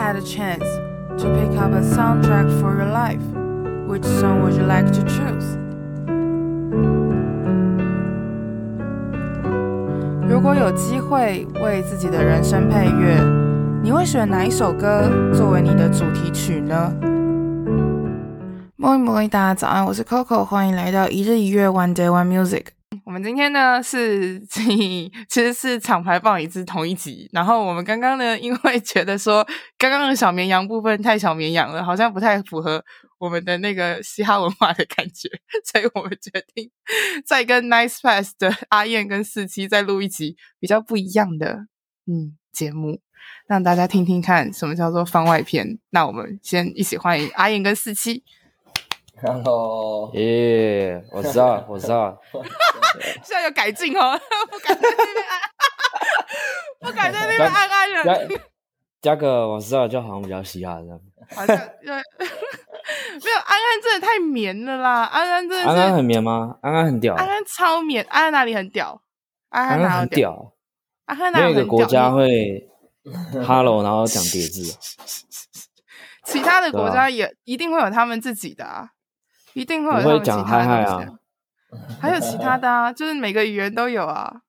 had a chance to pick up a soundtrack for your life, which song would you like to choose? 如果有机会为自己的人生配乐，你会选哪一首歌作为你的主题曲呢？摩伊摩伊，大家早安，我是 Coco，欢迎来到一日一月 One Day One Music。我们今天呢是 其实是厂牌放一支同一集，然后我们刚刚呢因为觉得说刚刚的小绵羊部分太小绵羊了，好像不太符合我们的那个嘻哈文化的感觉，所以我们决定再跟 Nice Pass 的阿燕跟四七再录一集比较不一样的嗯节目，让大家听听看什么叫做番外篇。那我们先一起欢迎阿燕跟四七。Hello，耶，yeah, 我知道，我知道。现在有改进哦，不敢在那边按，不敢在那边按按人。加个我知道，就好像比较嘻哈这样。好像对，没有安安真的太绵了啦，安安真的是。安安很绵吗？安安很屌。安安超绵，安安哪里很屌？安安哪里很屌？安安哪里很屌？哪个国家会 Hello，然后讲叠字？其他的国家也一定会有他们自己的啊。一定会有他们其他的东西，啊，还有其他的啊，就是每个语言都有啊，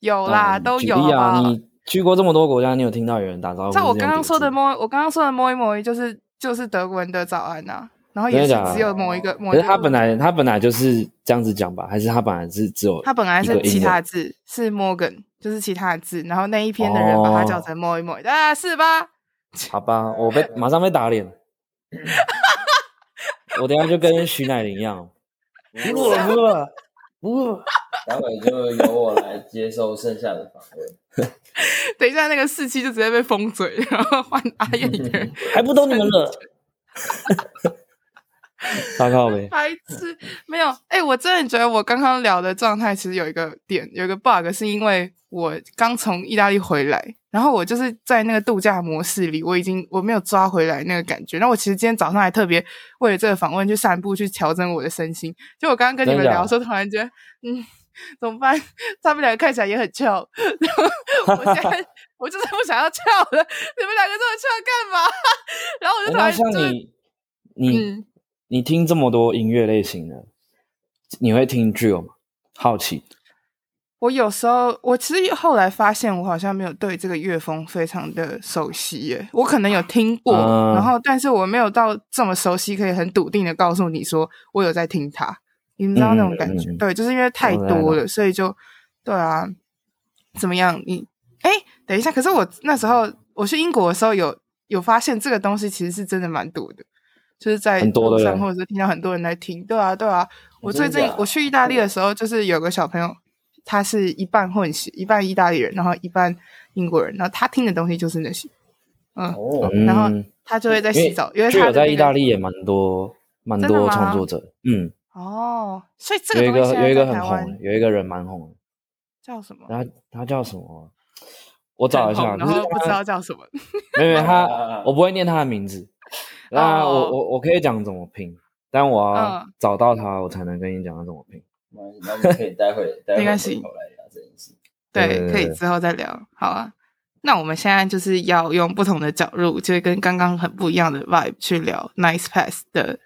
有啦，嗯、都有啊。你去过这么多国家，你有听到有人打招呼？像我刚刚说的摸，我刚刚说的摸一摸，就是就是德国人的早安啊。然后也是只有某一个，某一个。可是他本来他本来就是这样子讲吧？还是他本来是只有？他本来是其他字，是 Morgan，就是其他的字。然后那一篇的人把它叫成摸一摸，啊，是吧？好吧，我被马上被打脸。我等下就跟徐乃麟一样，不不不，待会就由我来接受剩下的访问。等一下，那个四期就直接被封嘴，然后换阿燕一个人，还不懂你们了。大靠呗，白痴没有。哎、欸，我真的觉得我刚刚聊的状态其实有一个点，有一个 bug，是因为我刚从意大利回来。然后我就是在那个度假模式里，我已经我没有抓回来那个感觉。然后我其实今天早上还特别为了这个访问去散步，去调整我的身心。就我刚刚跟你们聊的时候，突然觉得，嗯，怎么办？他们两个看起来也很翘。然后我现在 我就是不想要翘了。你们两个这么翘干嘛？然后我就突然就，像你，你，听这么多音乐类型的，你会听 drill 吗？好奇。我有时候，我其实后来发现，我好像没有对这个乐风非常的熟悉耶。我可能有听过，嗯、然后但是我没有到这么熟悉，可以很笃定的告诉你说我有在听它。你们知道那种感觉？嗯、对，就是因为太多了，嗯、所以就对啊。怎么样？你哎，等一下。可是我那时候我去英国的时候有，有有发现这个东西其实是真的蛮多的，就是在路上或者是听到很多人在听。对啊，对啊。我最近我去意大利的时候，就是有个小朋友。他是一半混血，一半意大利人，然后一半英国人，然后他听的东西就是那些，嗯，哦、然后他就会在洗澡，因为，他、那个、在意大利也蛮多蛮多创作者，嗯，哦，所以这个有一个有一个很红，有一个人蛮红的，叫什么？他他叫什么？我找一下，然后不知道叫什么，没有他，我不会念他的名字，那我我我可以讲怎么拼，但我要找到他，我才能跟你讲他怎么拼。那我们可以待会 待会回头来聊这件事。对，可以之后再聊。好啊，那我们现在就是要用不同的角度，就跟刚刚很不一样的 vibe 去聊 Nice Pass 的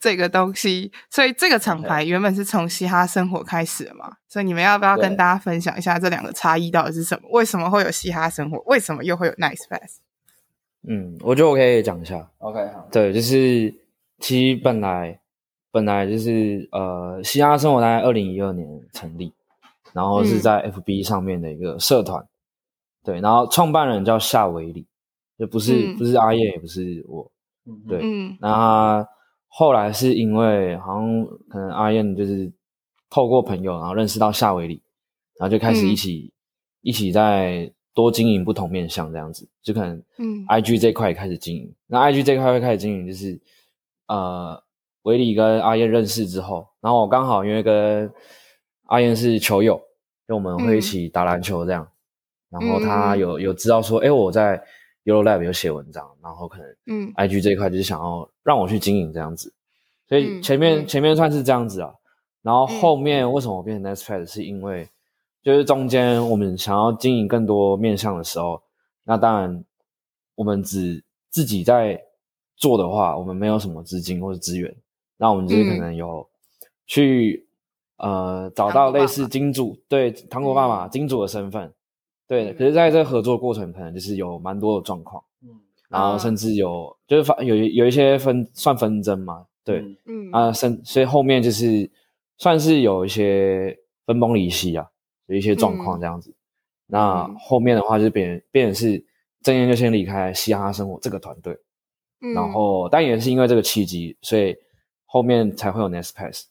这个东西。所以这个厂牌原本是从嘻哈生活开始的嘛？所以你们要不要跟大家分享一下这两个差异到底是什么？为什么会有嘻哈生活？为什么又会有 Nice Pass？嗯，我觉得我可以讲一下。OK，好。对，就是其实本来。本来就是呃，嘻哈生活在二零一二年成立，然后是在 FB 上面的一个社团，嗯、对，然后创办人叫夏维里，就不是、嗯、不是阿燕，也不是我，对，嗯，那他后来是因为好像可能阿燕就是透过朋友，然后认识到夏维里，然后就开始一起、嗯、一起在多经营不同面向这样子，就可能嗯，IG 这块也开始经营，嗯、那 IG 这块会开始经营就是呃。维里跟阿燕认识之后，然后我刚好因为跟阿燕是球友，就我们会一起打篮球这样。嗯、然后他有有知道说，哎，我在 YOLO Lab 有写文章，然后可能嗯，IG 这一块就是想要让我去经营这样子。所以前面、嗯、前面算是这样子啊。然后后面为什么我变成 Nice Pass，是因为就是中间我们想要经营更多面向的时候，那当然我们只自己在做的话，我们没有什么资金或者资源，那我们就是可能有去、嗯、呃找到类似金主，对糖果爸爸金主的身份，对。可是。在这个合作过程，可能就是有蛮多的状况，嗯，然后甚至有就是发有有一些分算纷争嘛，对，嗯。啊，甚所以后面就是算是有一些分崩离析啊，有一些状况这样子。嗯、那后面的话就变变成是。郑燕就先离开嘻哈生活这个团队，嗯，然后但也是因为这个契机，所以后面才会有 NextPass。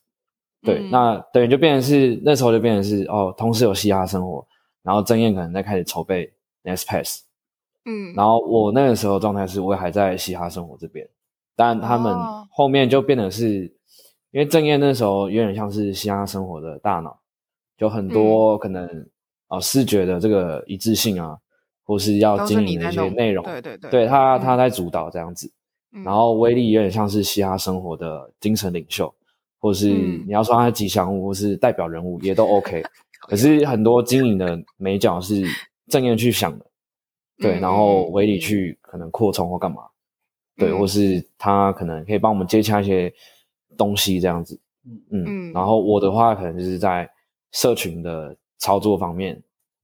对，嗯、那等于就变成是那时候就变成是哦，同时有嘻哈生活，然后郑燕可能在开始筹备 NextPass，嗯，然后我那个时候状态是我也还在嘻哈生活这边，但他们后面就变得是，哦、因为郑燕那时候有点像是嘻哈生活的大脑，就很多可能啊、视觉的这个一致性啊。或是要经营的一些内容，对对对，对他他在主导这样子，嗯、然后威力有点像是嘻哈生活的精神领袖，或是你要说他的吉祥物或是代表人物也都 OK，可是很多经营的美角是正面去想的，对，然后威力去可能扩充或干嘛，对，或是他可能可以帮我们接洽一些东西这样子，嗯嗯，然后我的话可能就是在社群的操作方面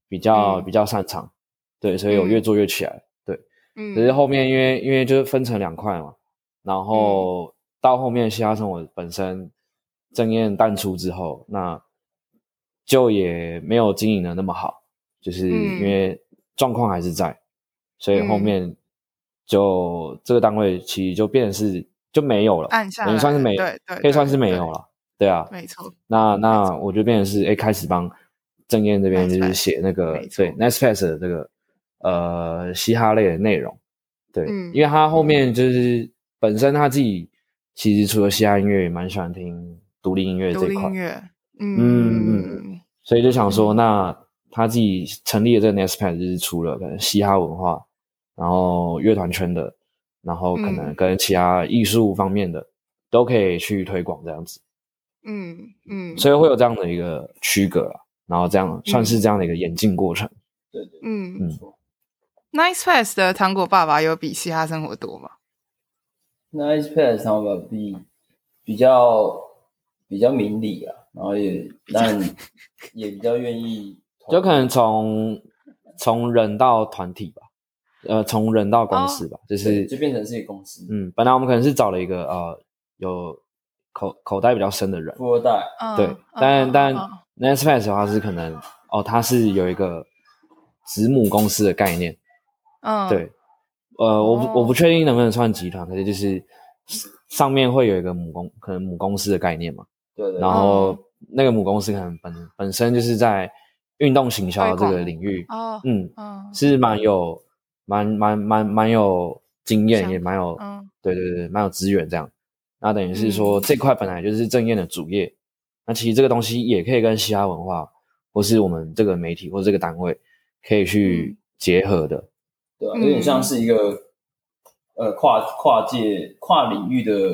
比较比较擅长。对，所以我越做越起来。嗯、对，嗯，只是后面因为因为就是分成两块嘛，然后到后面嘻哈生活本身正彦淡出之后，那就也没有经营的那么好，就是因为状况还是在，所以后面就、嗯、这个单位其实就变成是就没有了，等于算是没对对，可以算是没有了，对啊，没错。那那我就变成是哎，开始帮郑燕这边就是写那个对 NextPass 的这个。呃，嘻哈类的内容，对，嗯、因为他后面就是本身他自己其实除了嘻哈音乐，也蛮喜欢听独立音乐这一块，音。乐，嗯嗯嗯，所以就想说，那他自己成立的这个 NextPass 就是除了可能嘻哈文化，然后乐团圈的，然后可能跟其他艺术方面的、嗯、都可以去推广这样子，嗯嗯，所以会有这样的一个区隔啊，然后这样算是这样的一个演进过程，对对，嗯嗯。Nice Pass 的糖果爸爸有比嘻哈生活多吗？Nice Pass 糖果爸爸比比较比较明理啊，然后也但也比较愿意，就可能从从人到团体吧，呃，从人到公司吧，哦、就是就变成是一个公司。嗯，本来我们可能是找了一个呃有口口袋比较深的人，富二代，对，嗯、但、嗯、但 NextPass 的话是可能哦，他是有一个子母公司的概念。嗯，对，呃，我不我不确定能不能算集团，可是就是上面会有一个母公，可能母公司的概念嘛。对对。然后那个母公司可能本本身就是在运动行销这个领域，哦，嗯嗯，是蛮有蛮蛮蛮蛮有经验，也蛮有，对对对，蛮有资源这样。那等于是说这块本来就是正彦的主业，那其实这个东西也可以跟嘻哈文化，或是我们这个媒体或者这个单位可以去结合的。对啊，有点像是一个、嗯、呃跨跨界跨领域的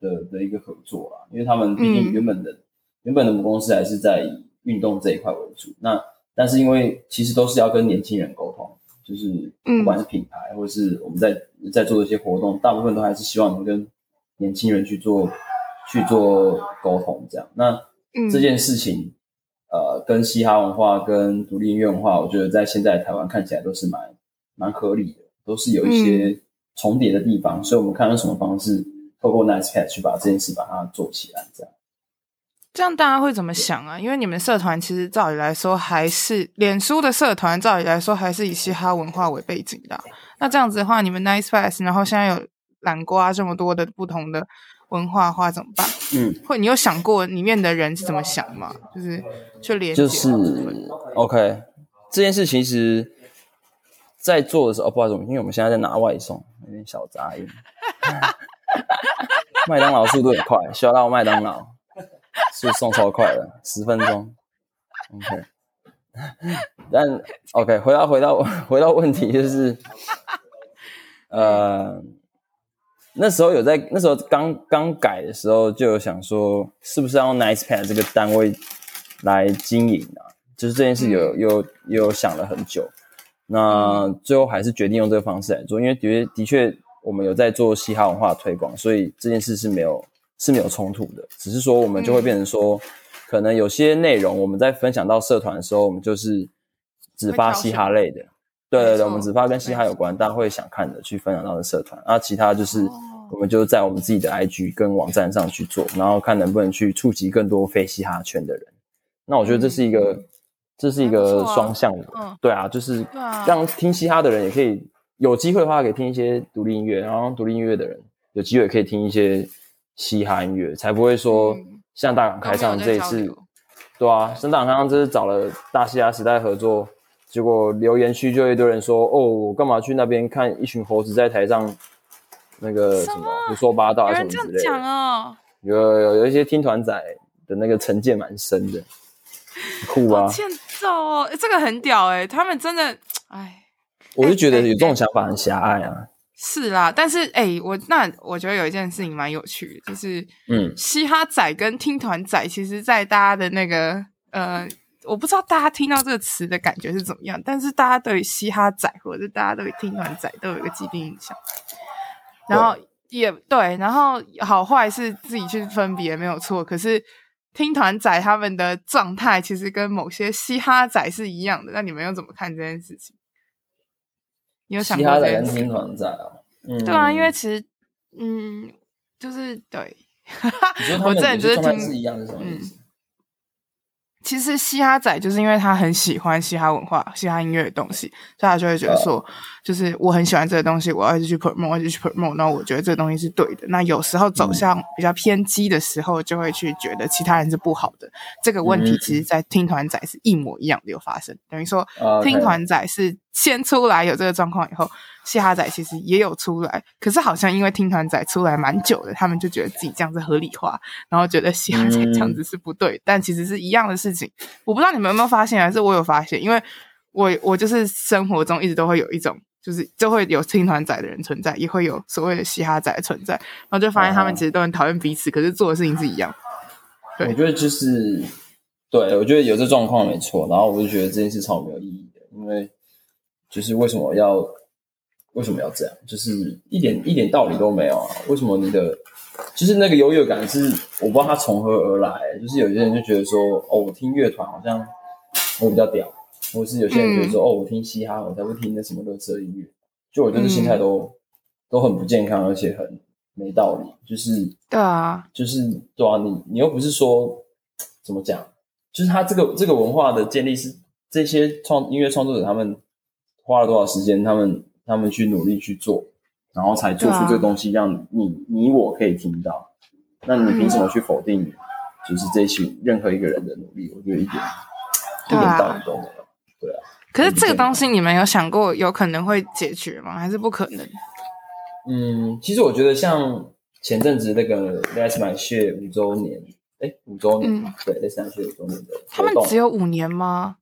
的的一个合作啊，因为他们毕竟原本的、嗯、原本的母公司还是在以运动这一块为主，那但是因为其实都是要跟年轻人沟通，就是不管是品牌或者是我们在在做的一些活动，大部分都还是希望能跟年轻人去做去做沟通这样。那这件事情呃跟嘻哈文化跟独立音乐文化，我觉得在现在台湾看起来都是蛮。蛮合理的，都是有一些重叠的地方，嗯、所以我们看用什么方式透过 Nice Pass 去把这件事把它做起来，这样。这样大家会怎么想啊？因为你们社团其实照理来说还是脸书的社团，照理来说还是以嘻哈文化为背景的。那这样子的话，你们 Nice Pass，然后现在有南瓜这么多的不同的文化的话怎么办？嗯，会你有想过里面的人是怎么想吗？就是去连接，就是 OK 这件事其实。在做的时候，哦，不好意思，因为我们现在在拿外送，有点小杂音。麦当劳速度很快，需要到麦当劳，是送超快的，十分钟。OK，但 OK，回到回到回到问题，就是，呃，那时候有在那时候刚刚改的时候，就有想说，是不是要用 NextPass 这个单位来经营啊？就是这件事有有有想了很久。那最后还是决定用这个方式来做，因为的确的确我们有在做嘻哈文化推广，所以这件事是没有是没有冲突的。只是说我们就会变成说，嗯、可能有些内容我们在分享到社团的时候，我们就是只发嘻哈类的。对对对，我们只发跟嘻哈有关，大家会想看的去分享到的社团，那其他就是我们就在我们自己的 IG 跟网站上去做，然后看能不能去触及更多非嘻哈圈的人。那我觉得这是一个，嗯、这是一个双向的，嗯、对啊，就是让听嘻哈的人也可以有机会的话，可以听一些独立音乐，然后独立音乐的人有机会可以听一些嘻哈音乐，才不会说像大港开唱这一次，对啊，像大港开唱这次找了大嘻哈时代合作。结果留言区就一堆人说：“哦，我干嘛去那边看一群猴子在台上那个什么胡说八道啊什么之类的？”有有有一些听团仔的那个成见蛮深的，酷啊！欠揍哦，这个很屌哎，他们真的哎，我就觉得有这种想法很狭隘啊。是啦，但是哎，我那我觉得有一件事情蛮有趣的，就是嗯，嘻哈仔跟听团仔，其实，在大家的那个呃。我不知道大家听到这个词的感觉是怎么样，但是大家对嘻哈仔或者是大家对听团仔都有一个既定印象，然后也对，然后好坏是自己去分别没有错。可是听团仔他们的状态其实跟某些嘻哈仔是一样的，那你们又怎么看这件事情？你有想过这件事？嘻哈仔跟听团仔啊？嗯，对啊，因为其实嗯，就是对，你觉得他们 的状态是一样是什么意思？其实嘻哈仔就是因为他很喜欢嘻哈文化、嘻哈音乐的东西，所以他就会觉得说，就是我很喜欢这个东西，我要一直去 promote，我要一直去 promote，然后我觉得这个东西是对的。那有时候走向比较偏激的时候，就会去觉得其他人是不好的。这个问题其实，在听团仔是一模一样的有发生，等于说听团仔是先出来有这个状况以后。嘻哈仔其实也有出来，可是好像因为听团仔出来蛮久的，他们就觉得自己这样子合理化，然后觉得嘻哈仔这样子是不对，嗯、但其实是一样的事情。我不知道你们有没有发现，还是我有发现，因为我我就是生活中一直都会有一种，就是就会有青团仔的人存在，也会有所谓的嘻哈仔的存在，然后就发现他们其实都很讨厌彼此，可是做的事情是一样。对，我觉得就是对，我觉得有这状况没错，然后我就觉得这件事超没有意义的，因为就是为什么要。为什么要这样？就是一点一点道理都没有啊！为什么你的就是那个优越感是我不知道它从何而来？就是有些人就觉得说，哦，我听乐团好像我比较屌，或是有些人觉得说，嗯、哦，我听嘻哈我才会听那什么乐色音乐。就我觉得心态都、嗯、都很不健康，而且很没道理。就是对啊，就是对啊，你你又不是说怎么讲？就是他这个这个文化的建立是这些创音乐创作者他们花了多少时间？他们他们去努力去做，然后才做出这个东西，让你、啊、你我可以听到。那你凭什么去否定，就是这群任何一个人的努力？我觉得一点、啊、一点道理都没有。对啊。可是这个东西，你们有想过有可能会解决吗？还是不可能？嗯，其实我觉得像前阵子那个 That's My Shit 五周年，哎，五周年嘛，嗯、对，That's My Shit 五周年的，他们只有五年吗？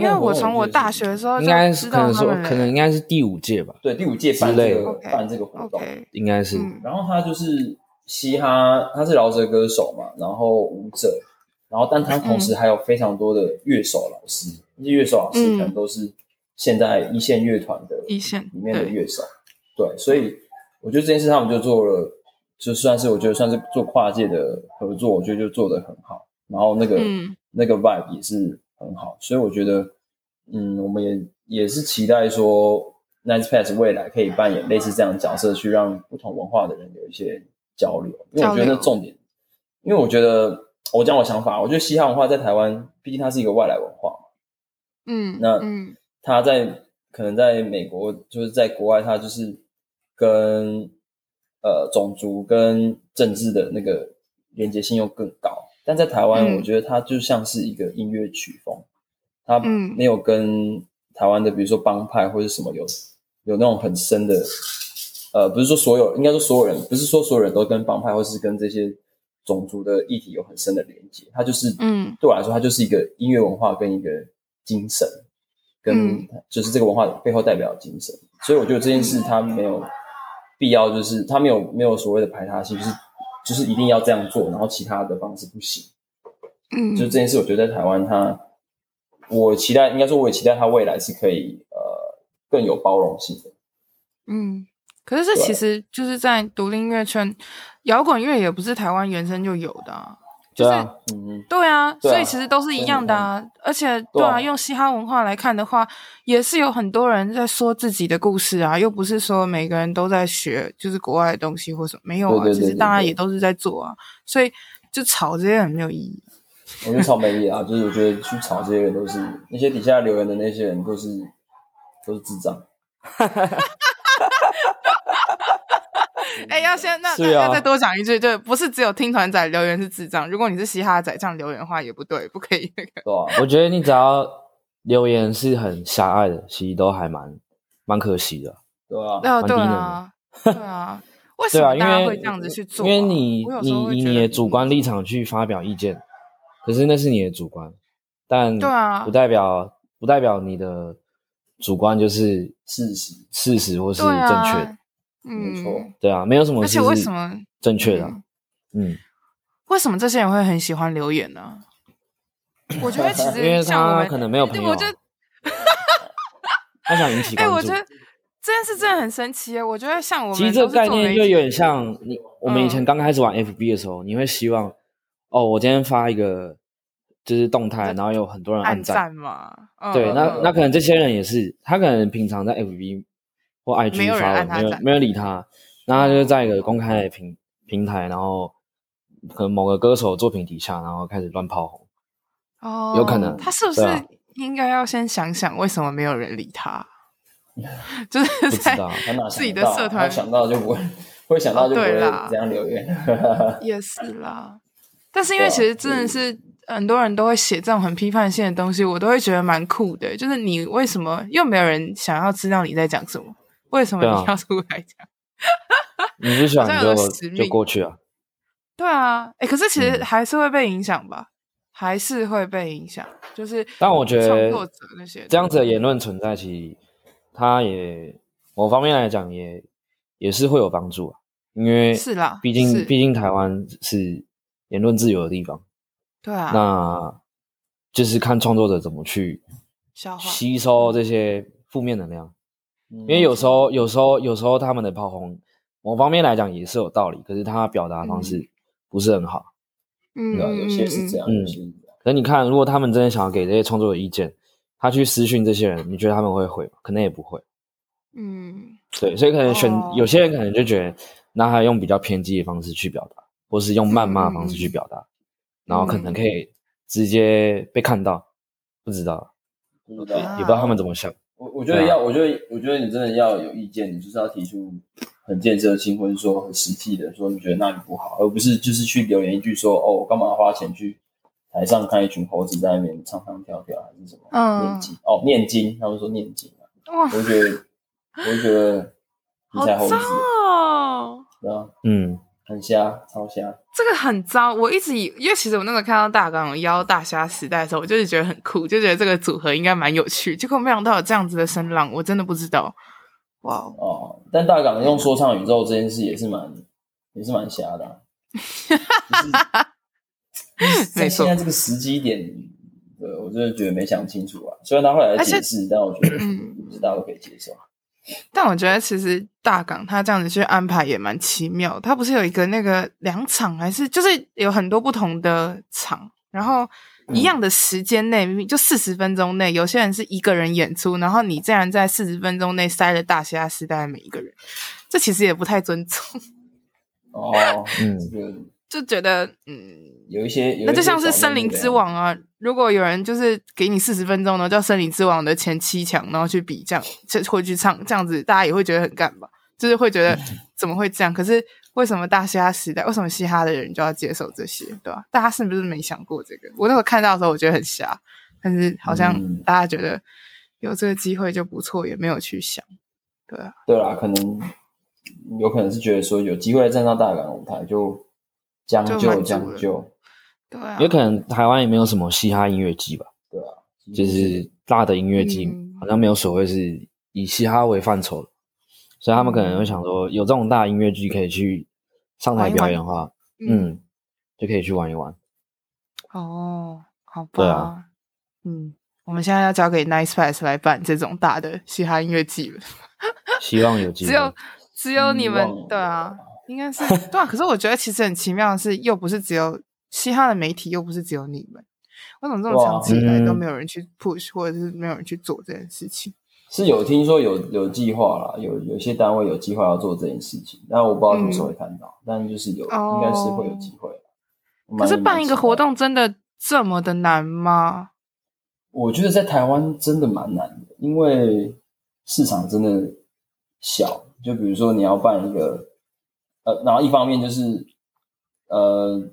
因为我从我大学的时候就知道应该是可能说，可能应该是第五届吧。对，第五届办这个办这个活动，应该是。然后他就是嘻哈，他是饶舌歌手嘛，然后舞者，然后但他同时还有非常多的乐手老师，那些乐手老师可能都是现在一线乐团的一线里面的乐手。对，所以我觉得这件事他们就做了，就算是我觉得算是做跨界的合作，我觉得就做得很好。然后那个那个 vibe 也是。很好，所以我觉得，嗯，我们也也是期待说，Nice Pass 未来可以扮演类似这样的角色，去让不同文化的人有一些交流。因为我觉得那重点，因为我觉得我讲我想法，我觉得嘻哈文化在台湾，毕竟它是一个外来文化嘛，嗯，那嗯，它在可能在美国，就是在国外，它就是跟呃种族跟政治的那个连结性又更高。但在台湾，我觉得它就像是一个音乐曲风，它没有跟台湾的，比如说帮派或者什么有有那种很深的，呃，不是说所有，应该说所有人，不是说所有人都跟帮派或是跟这些种族的议题有很深的连接。它就是，嗯，对我来说，它就是一个音乐文化跟一个精神，跟就是这个文化背后代表的精神。所以我觉得这件事它没有必要，就是它没有没有所谓的排他性，就是。就是一定要这样做，然后其他的方式不行。嗯，就这件事，我觉得在台湾，它我期待，应该说，我也期待他未来是可以呃更有包容性的。嗯，可是这其实就是在独立音乐圈，摇滚乐也不是台湾原生就有的啊。就是，对啊，嗯、对啊，所以其实都是一样的啊。嗯、而且，对啊，用嘻哈文化来看的话，也是有很多人在说自己的故事啊，又不是说每个人都在学就是国外的东西或什么，没有啊。其实大家也都是在做啊，所以就吵这些很没有意义。我觉得吵没意义啊，就是我觉得去吵这些人都是那些底下留言的那些人都是都是智障。哎、欸，要先那、啊、要再多讲一句，就不是只有听团仔留言是智障。如果你是嘻哈仔这样留言的话，也不对，不可以那个。对啊，我觉得你只要留言是很狭隘的，其实都还蛮蛮可惜的。对啊，对啊，对啊，对啊。为什么大家会这样子去做、啊？因为你你以你的主观立场去发表意见，可是那是你的主观，但对啊，不代表不代表你的主观就是事实，事实或是正确的。嗯，没错，对啊，没有什么，而且为什么正确的？嗯，为什么这些人会很喜欢留言呢？我觉得其 实因为他可能没有朋友，我觉得他想引起关注。哎，我觉得这件事真的很神奇。我觉得像我们，其实这个概念就有点像你，我们以前刚开始玩 FB 的时候，你会希望哦，我今天发一个就是动态，然后有很多人按赞嘛。对，那那可能这些人也是，他可能平常在 FB。或 IG 没有人按他，没有没有理他，那他就在一个公开的平平台，然后可能某个歌手作品底下，然后开始乱炮红。哦，有可能。他是不是应该要先想想为什么没有人理他？就是在自己的社团想到就不会，会想到就不会这样留言。也是啦，但是因为其实真的是很多人都会写这种很批判性的东西，我都会觉得蛮酷的。就是你为什么又没有人想要知道你在讲什么？为什么你要出来讲？你不喜欢就就过去啊。对啊，哎，可是其实还是会被影响吧？还是会被影响。就是，但我觉得创作者那些这样子的言论存在，其实它也某方面来讲也也是会有帮助啊。因为是啦，毕竟毕竟台湾是言论自由的地方。对啊，那就是看创作者怎么去吸收这些负面能量。因为有时候，有时候，有时候他们的炮轰，某方面来讲也是有道理，可是他表达方式不是很好。嗯，有些是这样，嗯。可是你看，如果他们真的想要给这些创作者意见，他去私讯这些人，你觉得他们会回吗？可能也不会。嗯，对，所以可能选、哦、有些人可能就觉得，那他用比较偏激的方式去表达，或是用谩骂的方式去表达，嗯、然后可能可以直接被看到，不知道，不知道，也不知道他们怎么想。我我觉得要，我觉得我觉得你真的要有意见，你就是要提出很建设性或者说很实际的，说你觉得那里不好，而不是就是去留言一句说哦，我干嘛花钱去台上看一群猴子在那边唱唱跳跳还是什么？嗯，念经哦，念经，他们说念经我觉得我就觉得你才猴子，哦，对啊，嗯。很瞎，超瞎。这个很糟。我一直以，因为其实我那时候看到大港有邀大虾时代的时候，我就是觉得很酷，就觉得这个组合应该蛮有趣。结果没想到有这样子的声浪，我真的不知道。哇哦！但大港用说唱宇宙这件事也是蛮，也是蛮瞎的、啊。在现在这个时机点，对，我真的觉得没想清楚啊。虽然他后来解释，但我觉得不是大家都可以接受。但我觉得其实大港他这样子去安排也蛮奇妙。他不是有一个那个两场，还是就是有很多不同的场，然后一样的时间内，明明就四十分钟内，有些人是一个人演出，然后你竟然在四十分钟内塞了大虾时代的每一个人，这其实也不太尊重。哦，嗯，就觉得嗯。有一些，那就像是森林之王啊！如果有人就是给你四十分钟呢，叫森林之王的前七强，然后去比这样，就会去唱这样子，大家也会觉得很干吧？就是会觉得怎么会这样？可是为什么大嘻哈时代，为什么嘻哈的人就要接受这些，对吧？大家是不是没想过这个？我那时候看到的时候，我觉得很瞎，但是好像大家觉得有这个机会就不错，也没有去想，对啊，对啊，可能有可能是觉得说有机会站上大港舞台就将就将就。对啊，有可能台湾也没有什么嘻哈音乐季吧？对啊，就是大的音乐祭，好像没有所谓是以嘻哈为范畴的，所以他们可能会想说，有这种大音乐剧可以去上台表演的话，嗯，就可以去玩一玩。哦，好吧。对啊，嗯，我们现在要交给 Nice Pass 来办这种大的嘻哈音乐季了。希望有 机会。只有只有你们对啊，应该是 对啊。可是我觉得其实很奇妙的是，又不是只有嘻哈的媒体，又不是只有你们。为什么这么长期以来都没有人去 push，或者是没有人去做这件事情？是有听说有有计划啦，有有些单位有计划要做这件事情，但我不知道什么时候会看到。嗯、但就是有，应该是会有机会。可是办一个活动真的这么的难吗？我觉得在台湾真的蛮难的，因为市场真的小。就比如说你要办一个，呃，然后一方面就是，呃，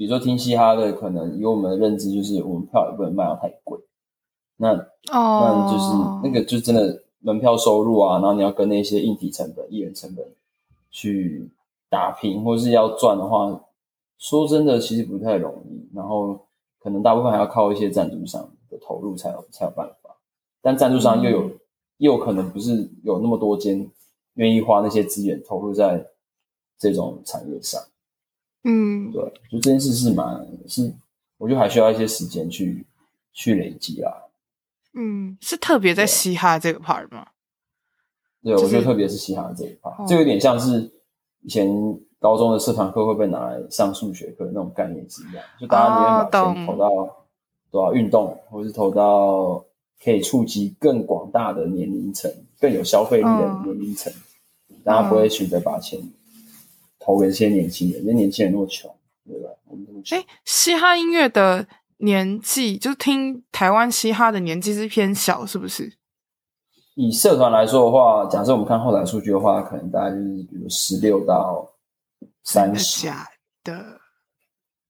比如说听嘻哈的，可能以我们的认知就是我们票也不能卖到太贵。那哦，那就是那个就真的门票收入啊，然后你要跟那些硬体成本、艺人成本去打平，或是要赚的话，说真的其实不太容易。然后可能大部分还要靠一些赞助商的投入才有才有办法。但赞助商又有、嗯、又有可能不是有那么多间愿意花那些资源投入在这种产业上。嗯，对，就这件事是蛮是，我觉得还需要一些时间去去累积啊。嗯，是特别在嘻哈这个 part 吗？对，就是、我觉得特别是嘻哈这一 part，这有点像是。以前高中的社团课会被拿来上数学课那种概念是一样，就大家宁愿把钱投到多少运动，或是投到可以触及更广大的年龄层、更有消费力的年龄层，大家不会选择把钱投给一些年轻人，因为年轻人那么穷，对吧？我们这么穷。哎，嘻哈音乐的。年纪就是听台湾嘻哈的年纪是偏小，是不是？以社团来说的话，假设我们看后台数据的话，可能大概就是比如十六到三十。假的？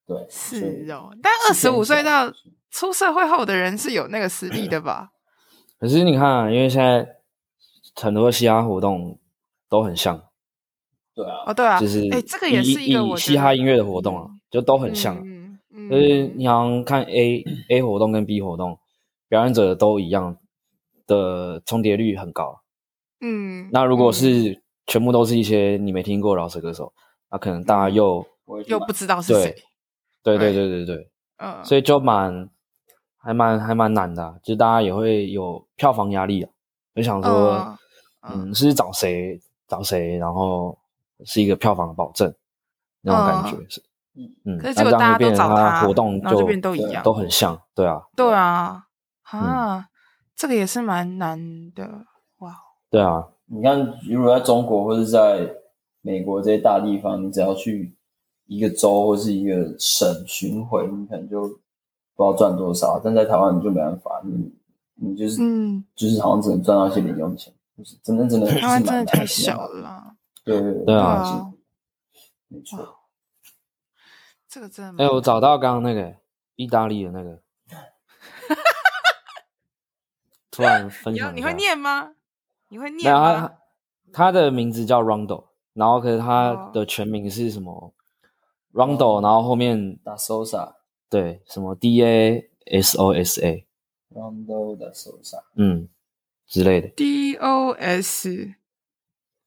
对，是哦。但二十五岁到出社会后的人是有那个实力的吧？可是你看啊，因为现在很多嘻哈活动都很像。对啊。哦，对啊。就是哎，这个也是一个嘻哈音乐的活动啊，就都很像。嗯嗯就是你好像看 A A 活动跟 B 活动，表演者都一样的重叠率很高。嗯，那如果是全部都是一些你没听过的饶舌歌手，那可能大家又又不知道是谁。对对对对对，嗯，所以就蛮还蛮还蛮难的啊，就大家也会有票房压力啊，就想说，嗯，是找谁找谁，然后是一个票房的保证那种感觉是。嗯，可是结果大家都找他，活动然后这边都一样，都很像，对啊，对啊，啊，嗯、这个也是蛮难的，哇，对啊，你看，如果在中国或者在美国这些大地方，你只要去一个州或是一个省巡回，你可能就不知道赚多少，但在台湾你就没办法，你你就是，嗯，就是好像只能赚到一些零用钱，就是真的真的，台湾真的太小。了，对对对啊，没错。这个真的哎、欸，我找到刚刚那个意大利的那个，突然分享你，你会念吗？你会念吗？他，他的名字叫 Rondo，然后可是他的全名是什么、哦、？Rondo，然后后面 Da Sosa，对，什么 D A S O S A，Rondo Da Sosa，嗯，之类的。D O S，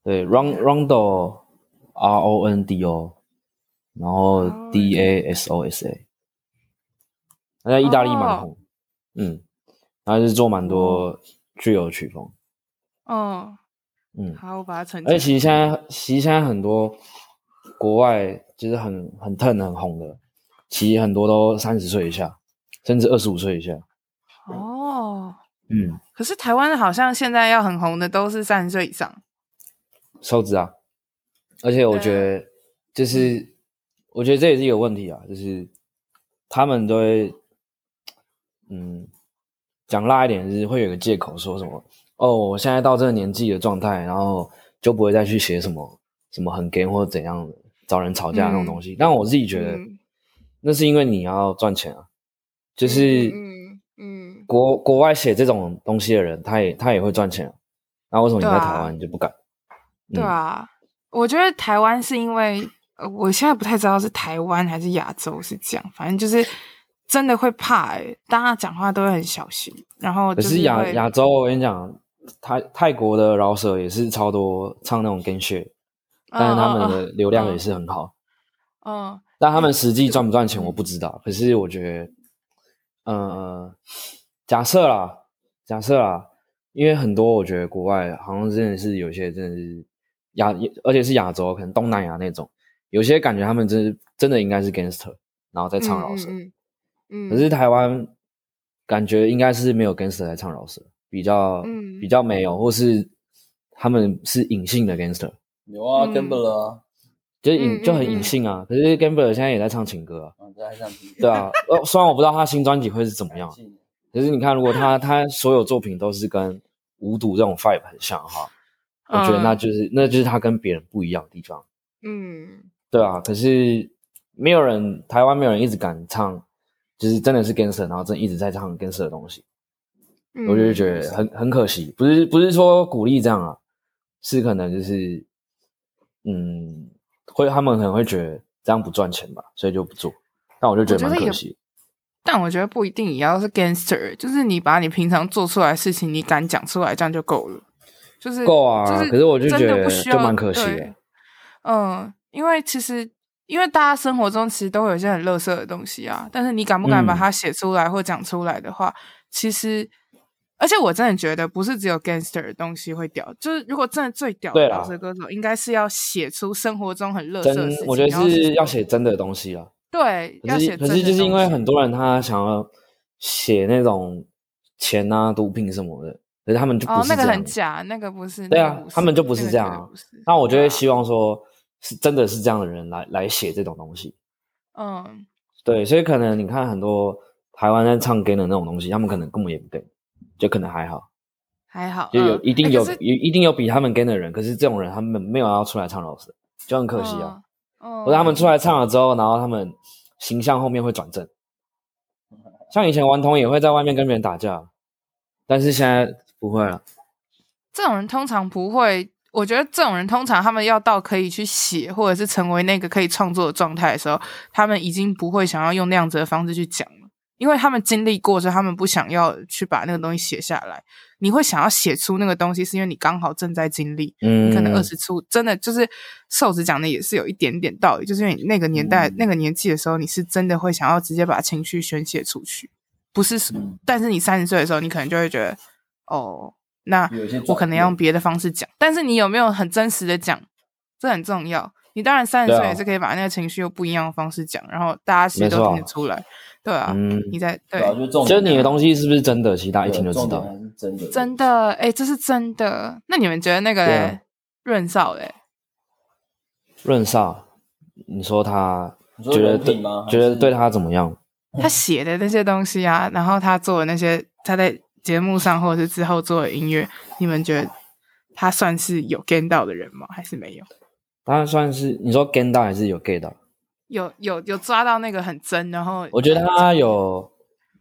对，Ron Rondo R O N D O。然后 D A S O S A，他在意大利蛮红，oh. 嗯，他是做蛮多具有曲风，哦，嗯，好，我把它存。而且其实现在，其实现在很多国外就是很很 turn 很红的，其实很多都三十岁以下，甚至二十五岁以下。哦，oh. 嗯，可是台湾好像现在要很红的都是三十岁以上，瘦子啊，而且我觉得就是。嗯我觉得这也是一个问题啊，就是他们都会，嗯，讲辣一点，就是会有个借口说什么哦，我现在到这个年纪的状态，然后就不会再去写什么什么很 gay 或者怎样的找人吵架那种东西。嗯、但我自己觉得，嗯、那是因为你要赚钱啊，就是嗯嗯，国国外写这种东西的人，他也他也会赚钱啊。那为什么你在台湾你就不敢？对啊，嗯、我觉得台湾是因为。呃，我现在不太知道是台湾还是亚洲是这样，反正就是真的会怕大家讲话都会很小心。然后是可是亚亚洲，我跟你讲，泰泰国的饶舌也是超多唱那种 gang shit，但是他们的流量也是很好。嗯，嗯但他们实际赚不赚钱我不知道。嗯、可是我觉得，呃，讲假设啦，假设啦，因为很多我觉得国外好像真的是有些真的是亚，而且是亚洲，可能东南亚那种，有些感觉他们真是真的应该是 gangster，然后在唱饶舌。嗯，嗯，嗯，可是台湾感觉应该是没有 gangster 在唱饶舌，比较、嗯、比较没有，或是他们是隐性的 gangster。有啊，Gambler 啊。就隐就很隐性啊，嗯嗯嗯，可是 Gambler 现在也在唱情歌啊，嗯、在唱情歌对啊，呃，虽然我不知道他新专辑会是怎么样，可是你看，如果他他所有作品都是跟无毒这种 vibe 很像的话，嗯、我觉得那就是那就是他跟别人不一样的地方。嗯，对啊，可是没有人台湾没有人一直敢唱，就是真的是 Gangster，然后真的一直在唱 Gangster 的东西，嗯、我就觉得很很可惜，不是不是说鼓励这样啊，是可能就是嗯。会，他们可能会觉得这样不赚钱吧，所以就不做。但我就觉得蛮可惜。但我觉得不一定也要是 gangster，就是你把你平常做出来的事情，你敢讲出来，这样就够了。就是够啊，就是可是我就觉得就蛮可惜的。嗯，因为其实因为大家生活中其实都会有一些很垃圾的东西啊，但是你敢不敢把它写出来或讲出来的话，嗯、其实。而且我真的觉得，不是只有 gangster 的东西会屌，就是如果真的最屌的饶舌歌手，应该是要写出生活中很乐色的事情。我觉得是要写真的东西啊。对，要写可是就是因为很多人他想要写那种钱啊、毒品什么的，可是他们就不是这样。哦，那个很假，那个不是。对啊，他们就不是这样啊。那我就会希望说，是真的是这样的人来来写这种东西。嗯，对，所以可能你看很多台湾在唱 gay 的那种东西，他们可能根本也不 gay。就可能还好，还好，就有一定有有一定有比他们跟的人，可是这种人他们没有要出来唱饶舌，就很可惜啊。或者他们出来唱了之后，然后他们形象后面会转正，像以前顽童也会在外面跟别人打架，但是现在不会了。这种人通常不会，我觉得这种人通常他们要到可以去写或者是成为那个可以创作的状态的时候，他们已经不会想要用那样子的方式去讲了。因为他们经历过，所以他们不想要去把那个东西写下来。你会想要写出那个东西，是因为你刚好正在经历。嗯，你可能二十出，真的就是瘦子讲的也是有一点点道理，就是因为你那个年代、嗯、那个年纪的时候，你是真的会想要直接把情绪宣泄出去，不是？嗯、但是你三十岁的时候，你可能就会觉得，哦，那我可能要用别的方式讲。但是你有没有很真实的讲？这很重要。你当然三十岁也是可以把那个情绪用不一样的方式讲，然后大家其实都听得出来。对啊，嗯，你在对，就是你的东西是不是真的？其他一听就知道，真的，真的，哎，这是真的。那你们觉得那个润少嘞？润少，你说他觉得对吗？觉得对他怎么样？他写的那些东西啊，然后他做的那些，他在节目上或者是之后做的音乐，你们觉得他算是有 get 到的人吗？还是没有？他算是你说 get 到还是有 get 到？有有有抓到那个很真，然后我觉得他有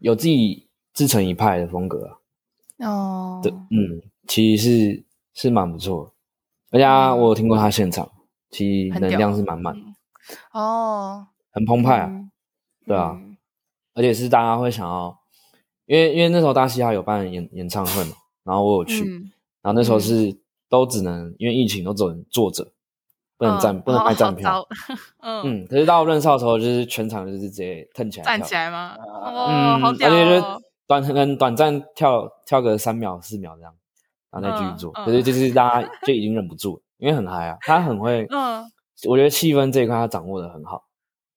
有自己自成一派的风格哦。对，嗯，其实是是蛮不错，而且我有听过他现场，其实能量是满满。的哦，很澎湃啊，对啊，而且是大家会想要，因为因为那时候大嘻哈有办演演唱会嘛，然后我有去，然后那时候是都只能因为疫情都只能坐着。不能站，不能卖站票。嗯嗯，可是到润少的时候，就是全场就是直接腾起来，站起来吗？哦，好屌！而且就短很短暂跳跳个三秒四秒这样，然后再继续做。可是就是大家 就已经忍不住，因为很嗨啊，他很会。嗯，我觉得气氛这一块他掌握的很好。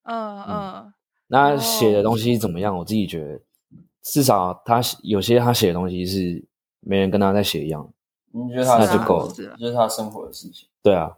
嗯嗯，那写的东西怎么样？我自己觉得，至少他有些他写的东西是没人跟他在写一样。你觉得他那就够了？就是他生活的事情。对啊。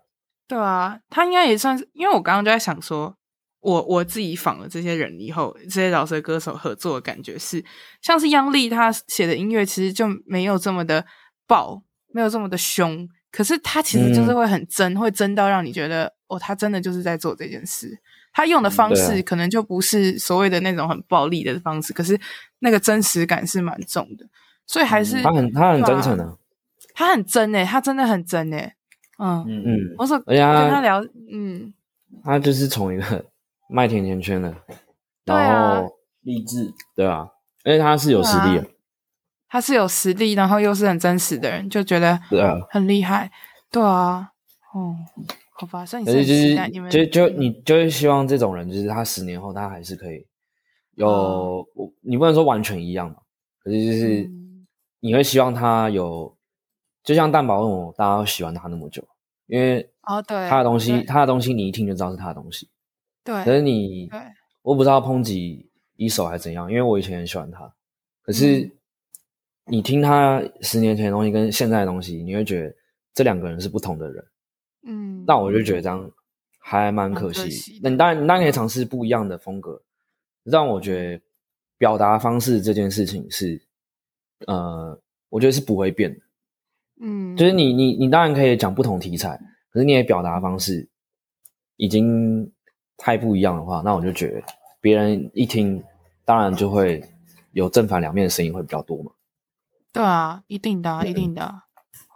对啊，他应该也算是，因为我刚刚就在想说，我我自己仿了这些人以后，这些饶舌歌手合作的感觉是，像是央丽他写的音乐其实就没有这么的爆，没有这么的凶，可是他其实就是会很真，嗯、会真到让你觉得哦，他真的就是在做这件事。他用的方式可能就不是所谓的那种很暴力的方式，啊、可是那个真实感是蛮重的，所以还是、嗯、他很他很真诚的、啊，他很真诶，他真的很真诶。嗯。嗯，我说，而且他跟他聊，嗯，他就是从一个卖甜甜圈的，然后励志，对啊，而且他是有实力的，他是有实力，然后又是很真实的人，就觉得对啊，很厉害，对啊，哦，好吧，所以你是你们就就你就是希望这种人，就是他十年后他还是可以有，你不能说完全一样嘛，可可是就是你会希望他有，就像蛋堡问我，大家都喜欢他那么久，因为哦对，他的东西，他的东西你一听就知道是他的东西。对，可是你，对我不知道抨击一手还是怎样，因为我以前很喜欢他，可是你听他十年前的东西跟现在的东西，你会觉得这两个人是不同的人。嗯，那我就觉得这样还蛮可惜。可惜那你当然，你当然可以尝试不一样的风格，让我觉得表达方式这件事情是，呃，我觉得是不会变的。嗯，就是你你你当然可以讲不同题材，可是你的表达方式已经太不一样的话，那我就觉得别人一听，当然就会有正反两面的声音会比较多嘛。对啊，一定的、啊，一定的、啊。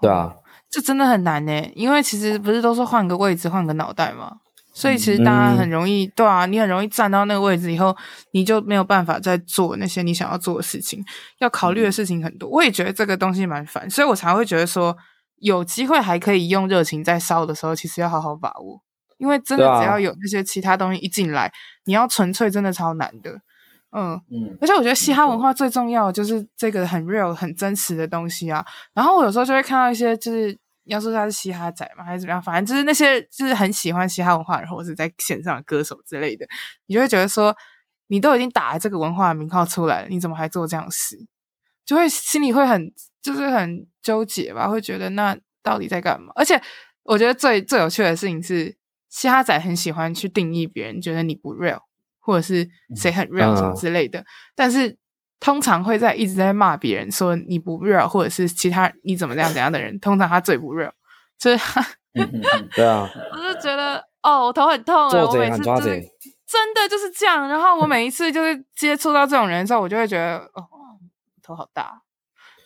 对啊。这真的很难呢，因为其实不是都说换个位置换个脑袋嘛，所以其实大家很容易，嗯、对啊，你很容易站到那个位置以后，你就没有办法再做那些你想要做的事情，要考虑的事情很多。我也觉得这个东西蛮烦，所以我才会觉得说，有机会还可以用热情在烧的时候，其实要好好把握，因为真的只要有那些其他东西一进来，啊、你要纯粹真的超难的。嗯嗯，而且我觉得嘻哈文化最重要的就是这个很 real 很真实的东西啊。然后我有时候就会看到一些就是。要说他是嘻哈仔嘛，还是怎么样？反正就是那些就是很喜欢嘻哈文化，然后或者在线上的歌手之类的，你就会觉得说，你都已经打了这个文化的名号出来了，你怎么还做这样的事？就会心里会很就是很纠结吧，会觉得那到底在干嘛？而且我觉得最最有趣的事情是，嘻哈仔很喜欢去定义别人，觉得你不 real，或者是谁很 real 什么之类的，嗯、但是。通常会在一直在骂别人说你不 real，或者是其他你怎么这样怎样的人，通常他最不 real，就是他 对啊，我就觉得哦，我头很痛，我每次就是真的就是这样。然后我每一次就是接触到这种人的时候，我就会觉得哦，头好大，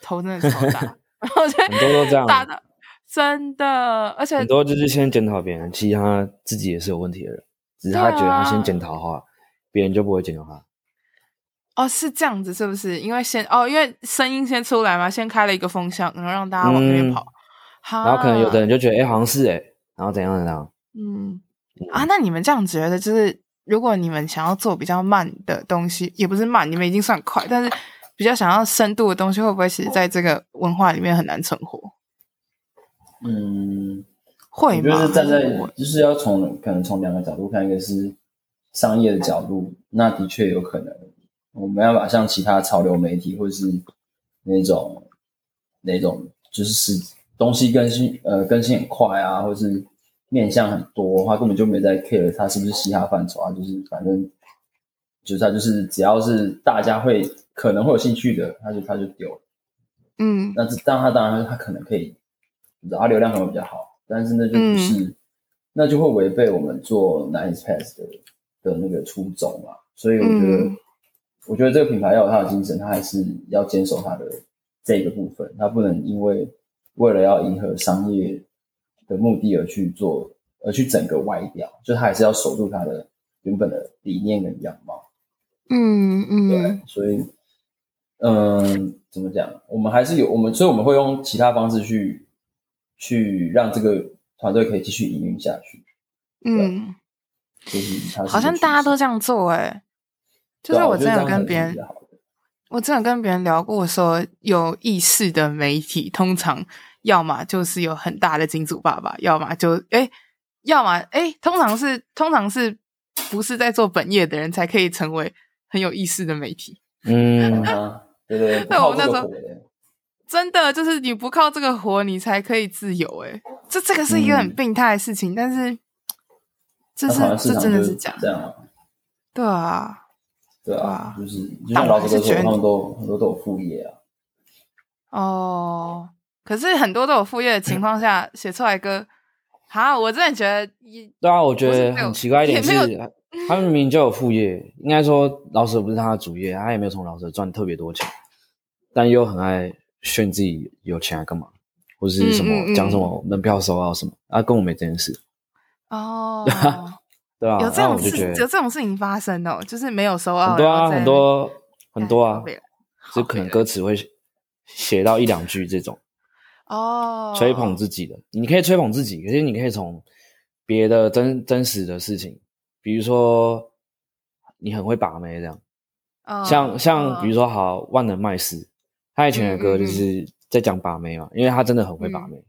头真的超大。然后我觉得很多都这样，大的真的，而且很多就是先检讨别人，其实他自己也是有问题的人，只是他觉得他先检讨的话，别人就不会检讨他。哦，是这样子，是不是？因为先哦，因为声音先出来嘛，先开了一个风向，然后让大家往那边跑。嗯、然后可能有的人就觉得，哎、欸，好像是哎，然后怎样怎样。嗯啊，那你们这样觉得，就是如果你们想要做比较慢的东西，也不是慢，你们已经算快，但是比较想要深度的东西，会不会其实在这个文化里面很难存活？嗯，会吗？就是站在，就是要从可能从两个角度看，一个是商业的角度，那的确有可能。我们要把像其他潮流媒体，或者是那种那种，就是是东西更新，呃，更新很快啊，或者是面向很多，他根本就没在 care 他是不是嘻哈范畴啊，就是反正就是他就是只要是大家会可能会有兴趣的，他就他就丢了。嗯，那这当他当然他可能可以，然后流量可能比较好，但是那就不是，嗯、那就会违背我们做 Nice Pass 的的那个初衷啊，所以我觉得。嗯我觉得这个品牌要有它的精神，它还是要坚守它的这个部分，它不能因为为了要迎合商业的目的而去做，而去整个歪掉，就它还是要守住它的原本的理念跟样貌。嗯嗯，对，所以，嗯，怎么讲？我们还是有我们，所以我们会用其他方式去去让这个团队可以继续营运下去。嗯，就是好像大家都这样做哎、欸。就是我真的跟别人，我真的跟别人聊过，说有意识的媒体，通常要么就是有很大的金主爸爸，要么就哎，要么哎，通常是通常是不是在做本业的人才可以成为很有意识的媒体。嗯，对对对，我那时候真的就是你不靠这个活，你才可以自由。哎，这这个是一个很病态的事情，但是这是这真的是假的，对啊。对啊，就是就像饶舌歌手，他们都很多都有副业啊。哦，可是很多都有副业的情况下写出来歌，哈，我真的觉得。对啊，我觉得很奇怪一点是，他们明明就有副业，应该说老舍不是他的主业，他也没有从老舍赚特别多钱，但又很爱炫自己有钱来干嘛，或是什么讲什么门票收到什么，啊，跟我没这件事。哦。对啊，有这种事，有这种事情发生哦，就是没有收到很多啊，很多很多啊，就可能歌词会写到一两句这种哦，吹捧自己的，你可以吹捧自己，可是你可以从别的真真实的事情，比如说你很会把妹这样，像像比如说好万能麦斯，他以前的歌就是在讲把妹嘛，因为他真的很会把妹，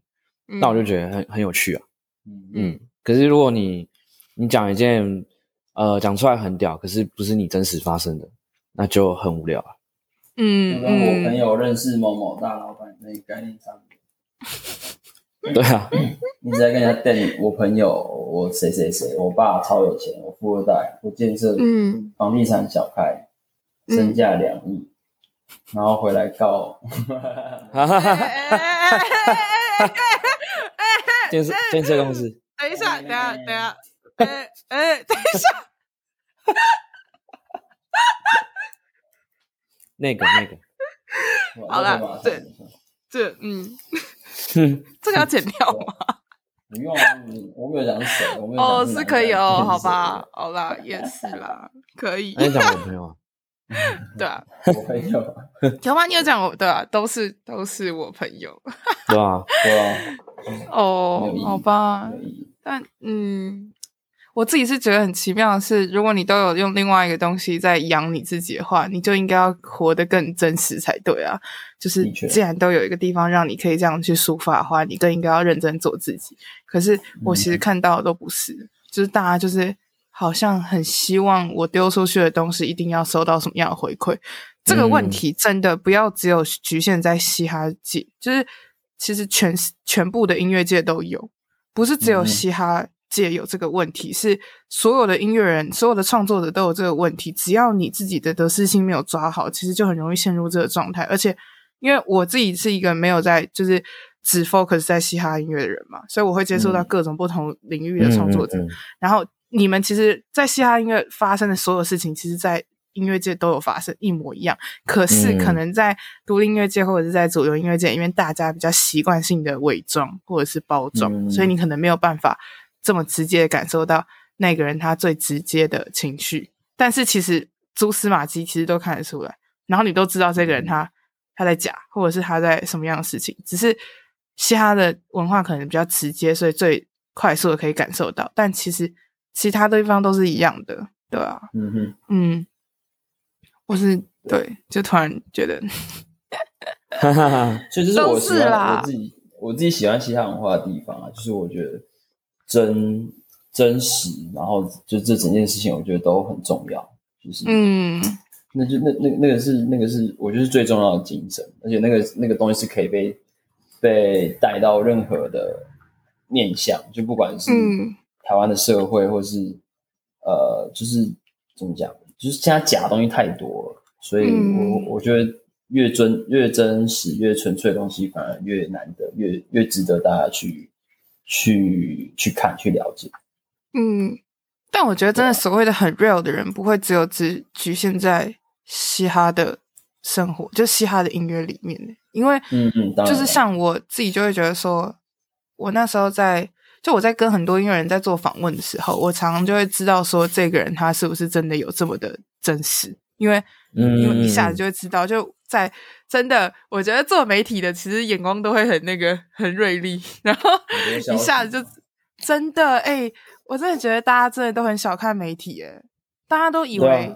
那我就觉得很很有趣啊。嗯嗯。可是如果你你讲一件呃讲出来很屌，可是不是你真实发生的，那就很无聊啊。嗯，跟我朋友认识某某大老板那个概念差不多。对啊，你直接跟人家电我朋友，我谁谁谁，我爸超有钱，我富二代，我建设房地产小开，身价两亿，然后回来告，建设建设公司。等一下，等下，等下，哎哎，等一下。那 个那个，好了，这，这嗯，这个要剪掉吗？不用啊，我没有讲谁，我没有哦，是可以哦，好吧，好啦，也是啦，可以。你讲我朋友啊？对啊，我朋友。有吗？你有讲我？对啊，都是都是我朋友。对啊，对啊。哦，好吧，但嗯。我自己是觉得很奇妙的是，如果你都有用另外一个东西在养你自己的话，你就应该要活得更真实才对啊。就是既然都有一个地方让你可以这样去抒发的话，你更应该要认真做自己。可是我其实看到的都不是，嗯、就是大家就是好像很希望我丢出去的东西一定要收到什么样的回馈。这个问题真的不要只有局限在嘻哈界，就是其实全全部的音乐界都有，不是只有嘻哈。嗯界有这个问题，是所有的音乐人、所有的创作者都有这个问题。只要你自己的得失心没有抓好，其实就很容易陷入这个状态。而且，因为我自己是一个没有在就是只 focus 在嘻哈音乐的人嘛，所以我会接触到各种不同领域的创作者。嗯嗯嗯、然后，你们其实，在嘻哈音乐发生的所有事情，其实，在音乐界都有发生一模一样。可是，可能在独立音乐界或者是在主流音乐界，因为大家比较习惯性的伪装或者是包装，嗯、所以你可能没有办法。这么直接的感受到那个人他最直接的情绪，但是其实蛛丝马迹其实都看得出来，然后你都知道这个人他他在假，或者是他在什么样的事情，只是嘻哈的文化可能比较直接，所以最快速的可以感受到，但其实其他地方都是一样的，对啊，嗯哼，嗯，我是对，就突然觉得，哈哈哈，所以这是我喜欢我自己我自己喜欢嘻哈文化的地方啊，就是我觉得。真真实，然后就这整件事情，我觉得都很重要。就是，嗯，那就那那那个是那个是，我觉得是最重要的精神。而且那个那个东西是可以被被带到任何的面向，就不管是台湾的社会，或是、嗯、呃，就是怎么讲，就是现在假东西太多了，所以我、嗯、我觉得越真越真实、越纯粹的东西，反而越难得，越越值得大家去。去去看去了解，嗯，但我觉得真的所谓的很 real 的人，不会只有只局限在嘻哈的生活，就嘻哈的音乐里面，因为嗯嗯，就是像我自己就会觉得说，我那时候在就我在跟很多音乐人在做访问的时候，我常常就会知道说这个人他是不是真的有这么的真实，因为嗯，因为一下子就会知道就。在真的，我觉得做媒体的其实眼光都会很那个很锐利，然后一下子就真的哎、欸，我真的觉得大家真的都很小看媒体哎，大家都以为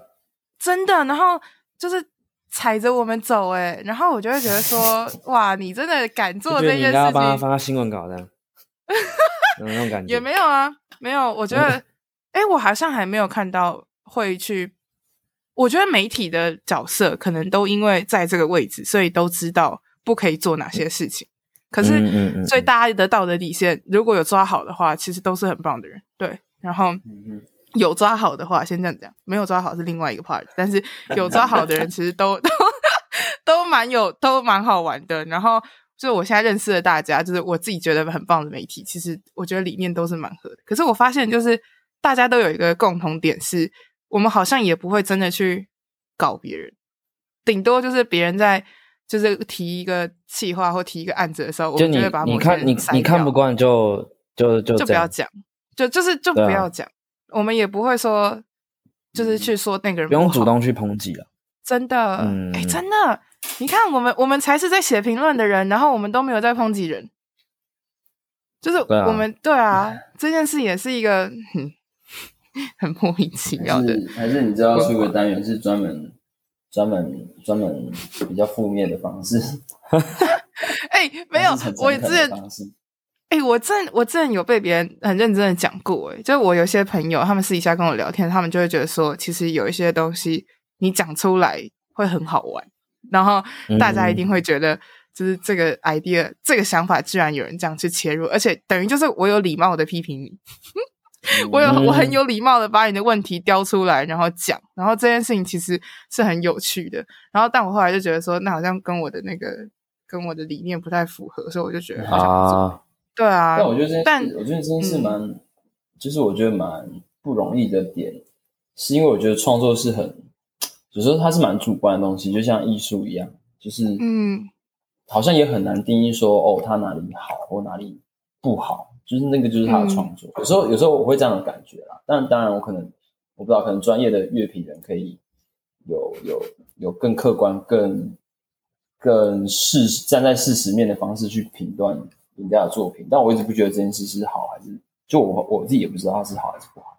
真的，然后就是踩着我们走哎，然后我就会觉得说 哇，你真的敢做这件事情？帮他发新闻稿的，有那种感觉？也没有啊，没有。我觉得哎、欸，我好像还没有看到会去。我觉得媒体的角色可能都因为在这个位置，所以都知道不可以做哪些事情。可是，所以大家的道德底线如果有抓好的话，其实都是很棒的人。对，然后有抓好的话，先这样讲；没有抓好是另外一个 part。但是有抓好的人，其实都 都都蛮有，都蛮好玩的。然后，就我现在认识的大家，就是我自己觉得很棒的媒体，其实我觉得理念都是蛮合的。可是我发现，就是大家都有一个共同点是。我们好像也不会真的去搞别人，顶多就是别人在就是提一个企划或提一个案子的时候，就我们就会把你看你你看不惯就就就就不要讲，就就是就不要讲。啊、我们也不会说就是去说那个人不，不用主动去抨击了。真的，嗯，哎，真的，你看我们我们才是在写评论的人，然后我们都没有在抨击人，就是我们对啊，对啊这件事也是一个。嗯很莫名其妙的，还是，你知道出个单元是专门专门专门比较负面的方式。哎、欸，没有，我之前，哎、欸，我真我之前有被别人很认真的讲过，哎，就我有些朋友，他们私底下跟我聊天，他们就会觉得说，其实有一些东西你讲出来会很好玩，然后大家一定会觉得，就是这个 idea、嗯、这个想法，居然有人这样去切入，而且等于就是我有礼貌的批评你。我有我很有礼貌的把你的问题叼出来，然后讲，然后这件事情其实是很有趣的。然后，但我后来就觉得说，那好像跟我的那个跟我的理念不太符合，所以我就觉得好像不做。对啊，但我觉得这，但我觉得这件事蛮，嗯、就是我觉得蛮不容易的点，是因为我觉得创作是很，有时候它是蛮主观的东西，就像艺术一样，就是嗯，好像也很难定义说哦，它哪里好或哪里不好。就是那个，就是他的创作。嗯、有时候，有时候我会这样的感觉啦。但当然，我可能我不知道，可能专业的乐评人可以有有有更客观、更更事站在事实面的方式去评断人家的作品。但我一直不觉得这件事是好还是，就我我自己也不知道它是好还是不好。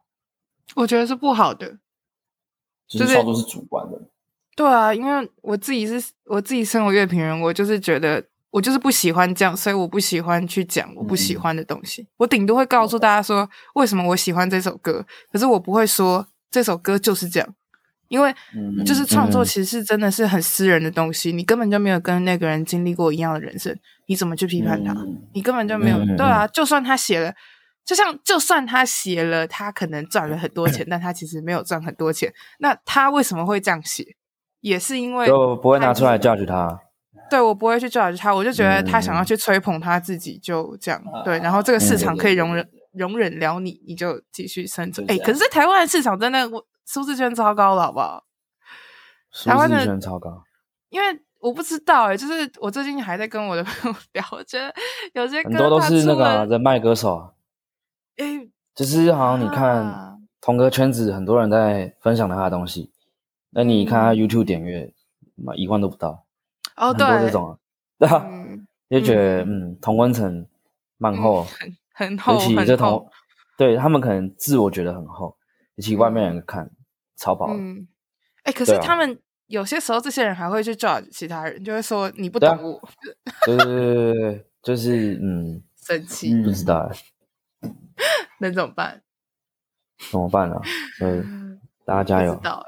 我觉得是不好的，就是创作是主观的。对啊，因为我自己是我自己身为乐评人，我就是觉得。我就是不喜欢这样，所以我不喜欢去讲我不喜欢的东西。嗯、我顶多会告诉大家说为什么我喜欢这首歌，可是我不会说这首歌就是这样，因为就是创作其实是真的是很私人的东西，嗯、你根本就没有跟那个人经历过一样的人生，你怎么去批判他？嗯、你根本就没有。对啊，就算他写了，就像就算他写了，他可能赚了很多钱，但他其实没有赚很多钱。那他为什么会这样写？也是因为就不会拿出来 judge 他。对，我不会去 judge 他，我就觉得他想要去吹捧他自己，就这样。嗯、对，然后这个市场可以容忍、嗯、容忍了你，你就继续生存。哎，可是台湾的市场真的，我舒适圈超高了，好不好？台湾的超高，因为我不知道哎，就是我最近还在跟我的朋友聊，我觉得有些歌很多都是那个人脉歌手。啊哎，就是好像你看同个圈子，很多人在分享他的东西，那你看他 YouTube 点阅，嘛一万都不到。哦，对，很多这种啊，对吧？就觉得嗯，同温层蛮厚，很很厚，尤其这同，对他们可能自我觉得很厚，尤其外面人看超薄。嗯，哎，可是他们有些时候，这些人还会去 judge 其他人，就会说你不懂我。对对对对，就是嗯，生气，不知道，那怎么办？怎么办呢？所以大家加油！大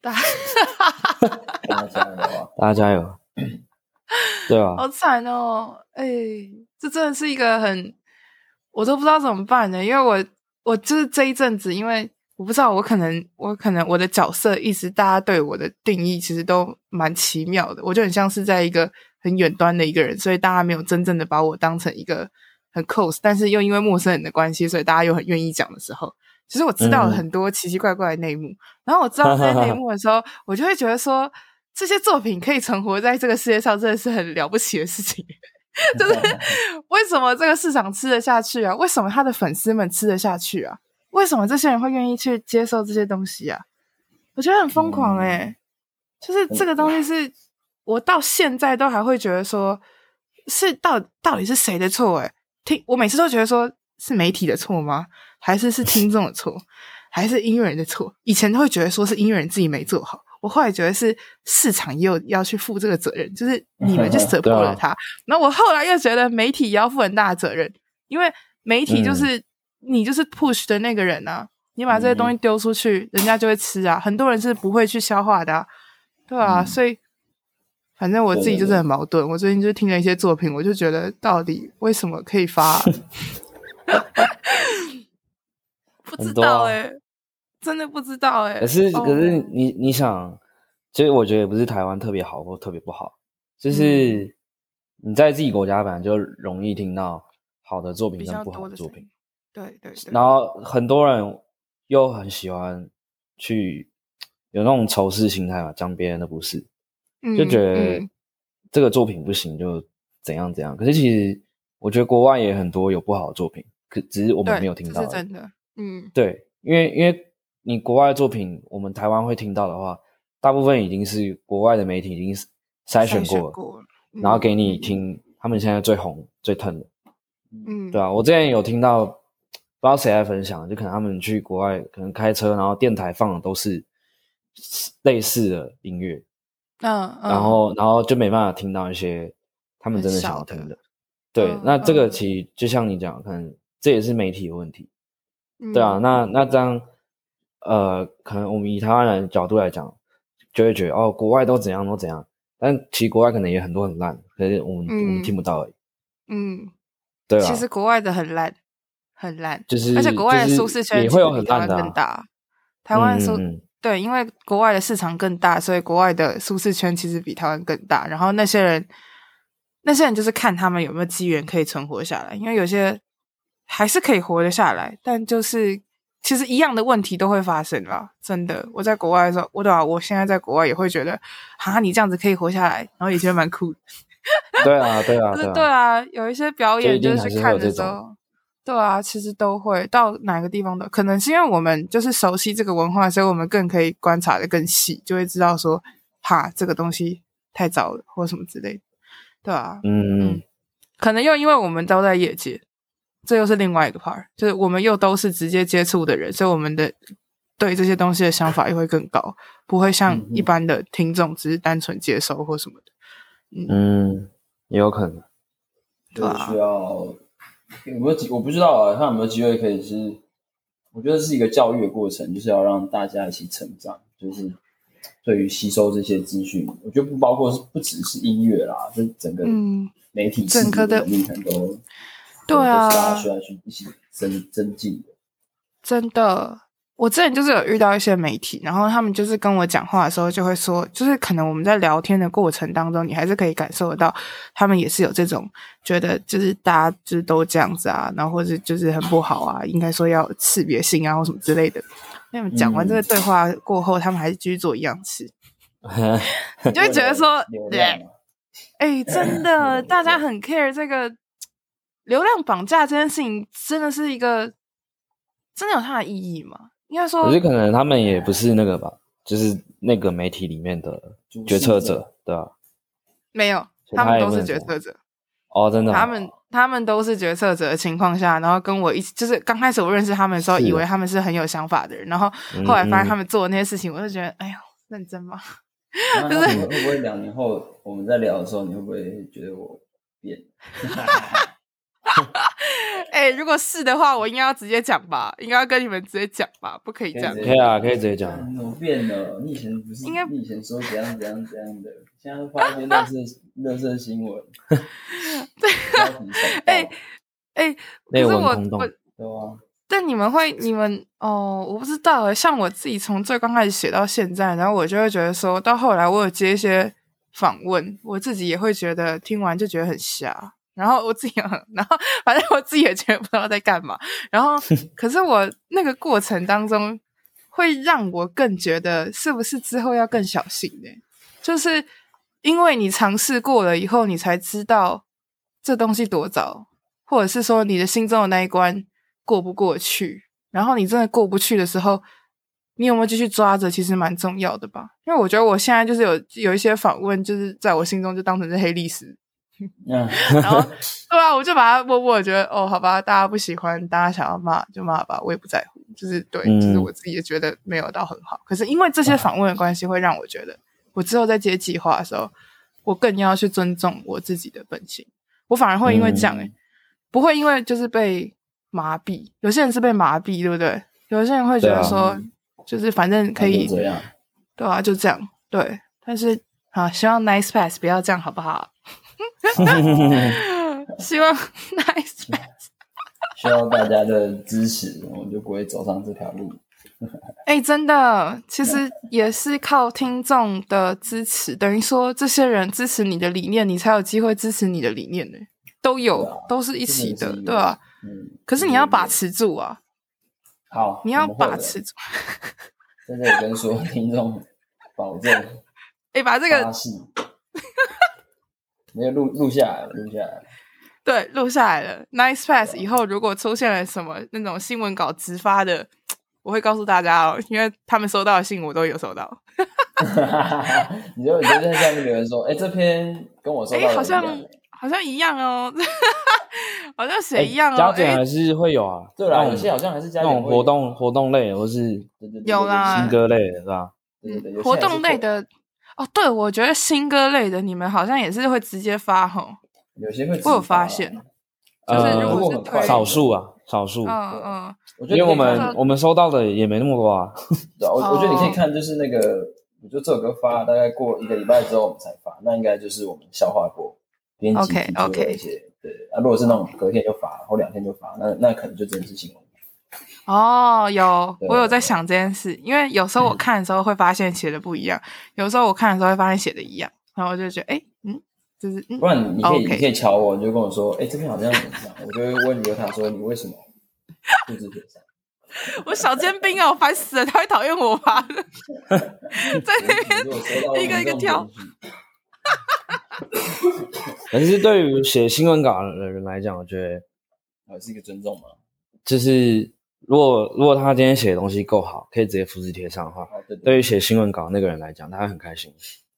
大家加油！大家加油！对啊，好惨哦！哎，这真的是一个很，我都不知道怎么办呢。因为我，我就是这一阵子，因为我不知道，我可能，我可能我的角色一直大家对我的定义其实都蛮奇妙的。我就很像是在一个很远端的一个人，所以大家没有真正的把我当成一个很 close，但是又因为陌生人的关系，所以大家又很愿意讲的时候，其实我知道了很多奇奇怪怪的内幕。嗯、然后我知道这些内幕的时候，我就会觉得说。这些作品可以存活在这个世界上，真的是很了不起的事情。就是为什么这个市场吃得下去啊？为什么他的粉丝们吃得下去啊？为什么这些人会愿意去接受这些东西啊？我觉得很疯狂诶、就是这个东西是我到现在都还会觉得说，是到到底是谁的错诶、欸、听我每次都觉得说是媒体的错吗？还是是听众的错？还是音乐人的错？以前都会觉得说是音乐人自己没做好。我后来觉得是市场也有要去负这个责任，就是你们就 support 了他。那、啊、我后来又觉得媒体也要负很大的责任，因为媒体就是、嗯、你就是 push 的那个人啊，你把这些东西丢出去，嗯、人家就会吃啊。很多人是不会去消化的、啊，对啊。嗯、所以反正我自己就是很矛盾。我最近就听了一些作品，我就觉得到底为什么可以发、啊？不知道哎、欸。真的不知道哎、欸，可是可是你、oh. 你想，其实我觉得也不是台湾特别好或特别不好，就是你在自己国家本来就容易听到好的作品跟不好的作品，对对对，然后很多人又很喜欢去有那种仇视心态嘛，讲别人的不是，就觉得这个作品不行就怎样怎样。可是其实我觉得国外也很多有不好的作品，可只是我们没有听到，是真的，嗯，对，因为因为。你国外作品，我们台湾会听到的话，大部分已经是国外的媒体已经筛选过了，过了嗯、然后给你听他们现在最红、最疼的。嗯，对啊，我之前有听到，不知道谁在分享，就可能他们去国外，可能开车，然后电台放的都是类似的音乐，嗯，嗯然后然后就没办法听到一些他们真的想要听的。的对，嗯、那这个其实就像你讲，可能这也是媒体的问题。嗯、对啊，那那这样，呃，可能我们以台湾人的角度来讲，就会觉得哦，国外都怎样都怎样，但其实国外可能也很多很烂，可是我们、嗯、我们听不到而已。嗯，对啊，其实国外的很烂，很烂，就是而且国外的舒适圈也会有很烂的、啊，更大。台湾舒、嗯、对，因为国外的市场更大，所以国外的舒适圈其实比台湾更大。然后那些人，那些人就是看他们有没有机缘可以存活下来，因为有些还是可以活得下来，但就是其实一样的问题都会发生啦。真的，我在国外的时候，我对啊，我现在在国外也会觉得，哈，你这样子可以活下来，然后也觉得蛮酷。的。对啊，对啊，对啊，有一些表演就是去看的时候，对啊，其实都会到哪个地方的，可能是因为我们就是熟悉这个文化，所以我们更可以观察的更细，就会知道说，哈，这个东西太早了，或什么之类的，对啊，嗯。嗯，可能又因为我们都在业界，这又是另外一个 part，就是我们又都是直接接触的人，所以我们的对这些东西的想法也会更高，不会像一般的听众只是单纯接收或什么的。嗯，也有可能，就是需要有没有机？我不知道啊，看有没有机会可以是，我觉得是一个教育的过程，就是要让大家一起成长，就是对于吸收这些资讯，我觉得不包括是不只是音乐啦，就整个媒体整个的历程都，对啊，大家需要去一起增增进的，真的。我之前就是有遇到一些媒体，然后他们就是跟我讲话的时候，就会说，就是可能我们在聊天的过程当中，你还是可以感受得到，他们也是有这种觉得，就是大家就是都这样子啊，然后或者就是很不好啊，应该说要识别性啊或什么之类的。那么讲完这个对话过后，嗯、他们还是继续做一样事，你就会觉得说，对，哎，真的，大家很 care 这个流量绑架这件事情，真的是一个真的有它的意义吗？应该说，我觉得可能他们也不是那个吧，就是那个媒体里面的决策者，对吧？没有，他们都是决策者。哦，真的，他们他们都是决策者的情况下，然后跟我一起，就是刚开始我认识他们的时候，以为他们是很有想法的人，然后后来发现他们做的那些事情，我就觉得，哎呦，认真吗？就是会不会两年后我们在聊的时候，你会不会觉得我变？哎、欸，如果是的话，我应该要直接讲吧，应该要跟你们直接讲吧，不可以这样。可以啊，可以直接讲。怎么变了？你以前不是？应该你以前说怎样怎样怎样的，现在发一些乐色乐色新闻。对啊。哎哎，可是我我对啊。但你们会你们哦，我不知道。像我自己从最刚开始写到现在，然后我就会觉得说到后来，我有接一些访问，我自己也会觉得听完就觉得很瞎。然后我自己，然后 反正我自己也觉得不知道在干嘛。然后，可是我那个过程当中，会让我更觉得是不是之后要更小心呢？就是因为你尝试过了以后，你才知道这东西多糟，或者是说你的心中的那一关过不过去。然后你真的过不去的时候，你有没有继续抓着？其实蛮重要的吧。因为我觉得我现在就是有有一些访问，就是在我心中就当成是黑历史。嗯，然后对啊，我就把它默默觉得哦，好吧，大家不喜欢，大家想要骂就骂吧，我也不在乎。就是对，嗯、就是我自己也觉得没有到很好。可是因为这些访问的关系，会让我觉得，我之后在接计划的时候，我更要去尊重我自己的本性。我反而会因为这样、欸，诶、嗯、不会因为就是被麻痹。有些人是被麻痹，对不对？有些人会觉得说，啊、就是反正可以，对啊，就这样。对，但是啊，希望 Nice Pass 不要这样，好不好？希望 nice，需要大家的支持，我们就不会走上这条路。哎、欸，真的，其实也是靠听众的支持，等于说这些人支持你的理念，你才有机会支持你的理念呢。都有，啊、都是一起的，对吧、啊？嗯。可是你要把持住啊！好，你要把持住。在这里跟说听众保证，哎、欸，把这个。没有录录下来了，录下来了。对，录下来了。Nice Pass 以后如果出现了什么那种新闻稿直发的，我会告诉大家哦，因为他们收到的信我都有收到。你就你就在下面留言说，哎，这篇跟我收到的好像好像一样哦，好像写一样哦。加减还是会有啊，对啦，有些好像还是加减那种活动活动类，或是有啦，新歌类的是吧？活动类的。哦，对，我觉得新歌类的你们好像也是会直接发吼，有些会。我有发现，就是如果是少数啊，少数。嗯嗯，因为我们我们收到的也没那么多啊。我我觉得你可以看，就是那个，我觉得这首歌发，大概过一个礼拜之后我们才发，那应该就是我们消化过编辑提出的一些。对啊，如果是那种隔天就发，或两天就发，那那可能就真的是新闻。哦，有，我有在想这件事，因为有时候我看的时候会发现写的不一样，有时候我看的时候会发现写的一样，然后我就觉得，哎，嗯，就是，不然你可以你可以瞧我，你就跟我说，哎，这边好像怎么样，我就会问刘塔说，你为什么复制贴上？我小尖兵啊，我烦死了，他会讨厌我吧？在那边 一个一个挑。可是对于写新闻稿的人来讲，我觉得还是一个尊重嘛，就是。如果如果他今天写的东西够好，可以直接复制贴上的话，对，对，对，对于写新闻稿那个人来讲，他会很开心。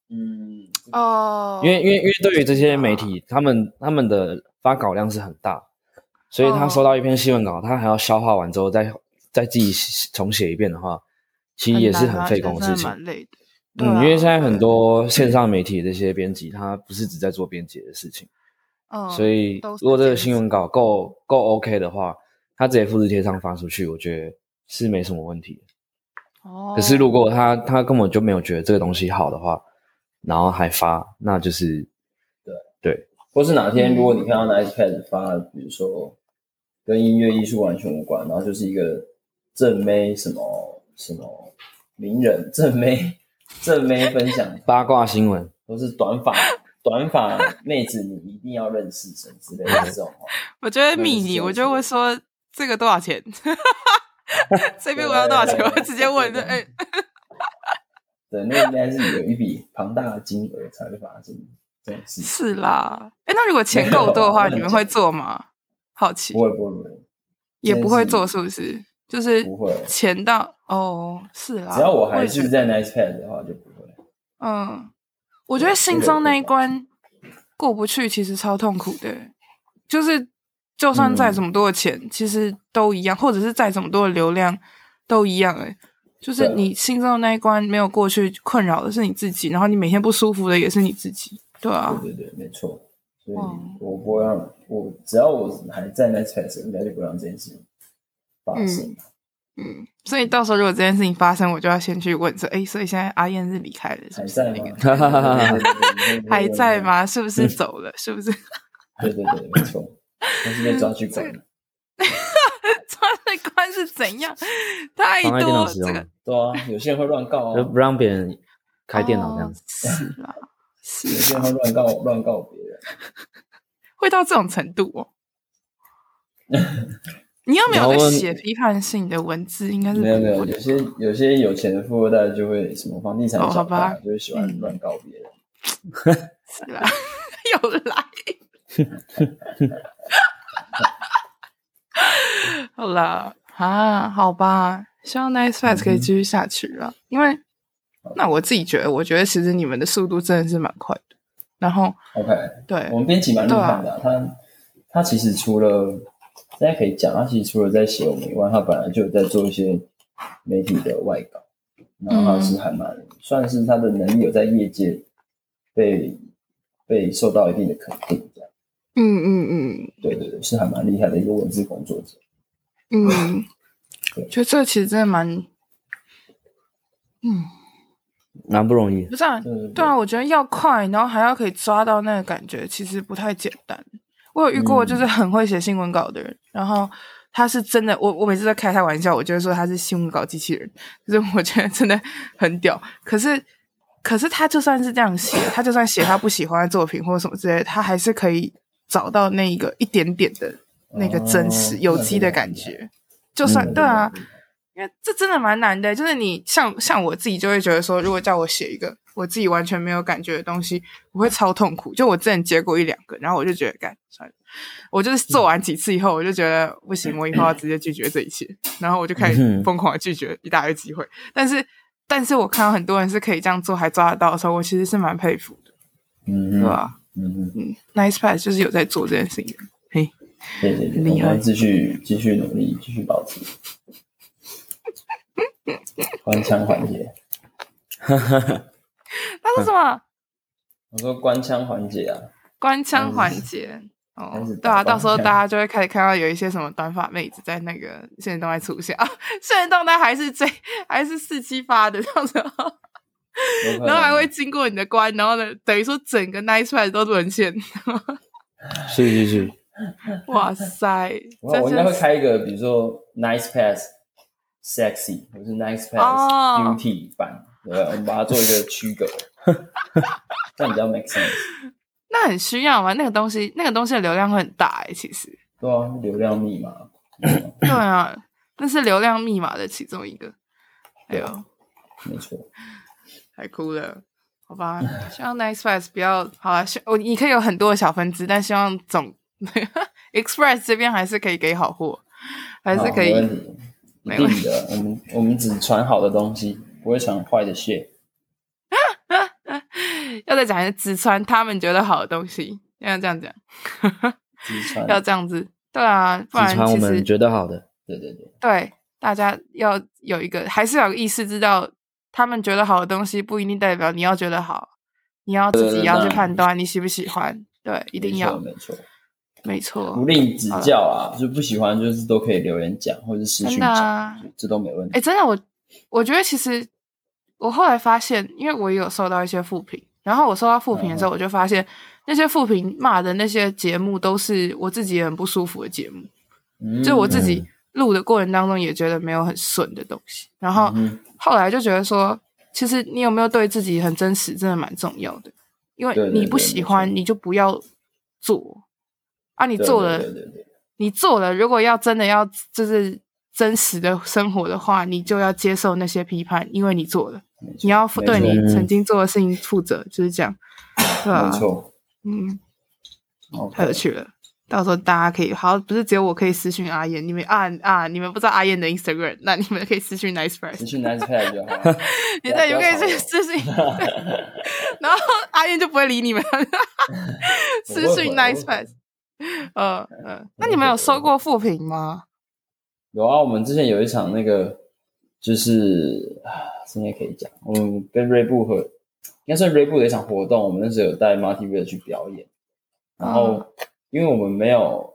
嗯哦，因为因为因为对于这些媒体，他们他们的发稿量是很大，所以他收到一篇新闻稿，他还要消化完之后再再自己重写一遍的话，其实也是很费工的事情。蛮累的。嗯，因为现在很多线上媒体这些编辑，他不是只在做编辑的事情。嗯，所以如果这个新闻稿够够 OK 的话。他直接复制贴上发出去，我觉得是没什么问题。哦，可是如果他他根本就没有觉得这个东西好的话，然后还发，那就是对对。或是哪天如果你看到 Nicepad 发，比如说跟音乐艺术完全无关，然后就是一个正妹什么什么名人正妹正妹分享 八卦新闻，都是短发短发妹子，你一定要认识什么之类的这种话。我觉得米妮，我就会说。这个多少钱？这边我要多少钱？我直接问。哎，对，那应该是有一笔庞大的金额才会发生这种事。是啦，哎，那如果钱够多的话，你们会做吗？好奇。不会，不会，不会，也不会做，是不是？就是不会。钱到哦，是啦。只要我还是在 Nicepad 的话，就不会。嗯，我觉得心中那一关过不去，其实超痛苦的，就是。就算再怎么多的钱，嗯、其实都一样，或者是再怎么多的流量，都一样。哎，就是你心中的那一关没有过去，困扰的是你自己，然后你每天不舒服的也是你自己，对啊，对对对，没错。所以我不会让我只要我还在那 space，应该就不让这件事情发生。嗯，嗯，所以到时候如果这件事情发生，我就要先去问说，哎，所以现在阿燕是离开了，是不是那个？还在吗？是不是走了？是不是？对对对，没错。还是被抓去关了，抓去关是怎样？太多这个，对啊，有些人会乱告啊，不让别人开电脑这样子，是啊，是有些人会乱告乱告别人，会到这种程度哦。你有没有在写批判性的文字？应该是没有没有，有些有些有钱的富二代就会什么房地产小大，就会喜欢乱告别人，是啦，又来。好啦，啊，好吧，希望 Nice Fast 可以继续下去啊，嗯、因为那我自己觉得，我觉得其实你们的速度真的是蛮快的。然后，OK，对，我们编辑蛮厉害的、啊，啊、他他其实除了大家可以讲，他其实除了在写我们以外，他本来就有在做一些媒体的外稿，然后他是还蛮、嗯、算是他的能力有在业界被被受到一定的肯定。嗯嗯嗯，对对对，是还蛮厉害的一个文字工作者。嗯，对，觉得这其实真的蛮，嗯，蛮不容易。不是啊，对，对，对，对啊，我觉得要快，然后还要可以抓到那个感觉，其实不太简单。我有遇过，就是很会写新闻稿的人，嗯、然后他是真的，我我每次在开他玩笑，我就会说他是新闻稿机器人，就是我觉得真的很屌。可是，可是他就算是这样写，他就算写他不喜欢的作品或者什么之类的，他还是可以。找到那一个一点点的那个真实有机的感觉，就算对啊，因为这真的蛮难的。就是你像像我自己就会觉得说，如果叫我写一个我自己完全没有感觉的东西，我会超痛苦。就我之前接过一两个，然后我就觉得，干算了，我就是做完几次以后，我就觉得不行，我以后要直接拒绝这一切，然后我就开始疯狂的拒绝一大堆机会。但是，但是我看到很多人是可以这样做还抓得到的时候，我其实是蛮佩服的，嗯，对吧？嗯嗯，Nice Pass 就是有在做这件事情，嘿，对对对，厉害，继续继续努力，继续保持，还枪还剑，他说说什么？我说官腔环节啊，官腔环节。哦，对啊，到时候大家就会开始看到有一些什么短发妹子在那个现实动态出现。啊，现实动态还是最还是四七八的这样子，然后还会经过你的关，然后呢，等于说整个 Nice Pass 都沦陷。是是是，哇塞！我我应该会开一个，比如说 Nice Pass Sexy，或是 Nice Pass Beauty 版，对，我们把它做一个区隔，这样比较 make sense。那很需要吗？那个东西，那个东西的流量会很大哎，其实。对啊，流量密码。对啊，那是流量密码的其中一个。哎呦，没错，太酷了，好吧。希望 Nice Pass 不要好了，我你可以有很多的小分支，但希望总 Express 这边还是可以给好货，还是可以。没问题的，我们我们只传好的东西，不会传坏的 shit。要再讲一次，只传他们觉得好的东西，要这样讲，要这样子，对啊，不然其实我们觉得好的，对对对，对，大家要有一个，还是要有个意识，知道他们觉得好的东西不一定代表你要觉得好，你要自己要去判断你喜不喜欢，对，一定要，没错，没错，不吝指教啊，就不喜欢就是都可以留言讲，或者私讯讲，这都没问题。哎，真的，我我觉得其实我后来发现，因为我也有收到一些负评。然后我收到负评的时候，我就发现那些负评骂的那些节目都是我自己很不舒服的节目，嗯、就我自己录的过程当中也觉得没有很顺的东西。然后后来就觉得说，其实你有没有对自己很真实，真的蛮重要的。因为你不喜欢，你就不要做啊！你做了，你做了，如果要真的要就是真实的生活的话，你就要接受那些批判，因为你做了。你要对你曾经做的事情负责，就是这样，对吧？没错，嗯，太有趣了。到时候大家可以，好，不是只有我可以私讯阿燕，你们啊啊，你们不知道阿燕的 Instagram，那你们可以私讯 Nice Pass，私讯 Nice Pass 就好。你在，你们可以私讯，然后阿燕就不会理你们。私讯 Nice Pass，呃呃，那你们有收过负评吗？有啊，我们之前有一场那个，就是。今天可以讲，我们跟锐步和应该算锐步的一场活动，我们那时候有带 Motivator 去表演，然后因为我们没有，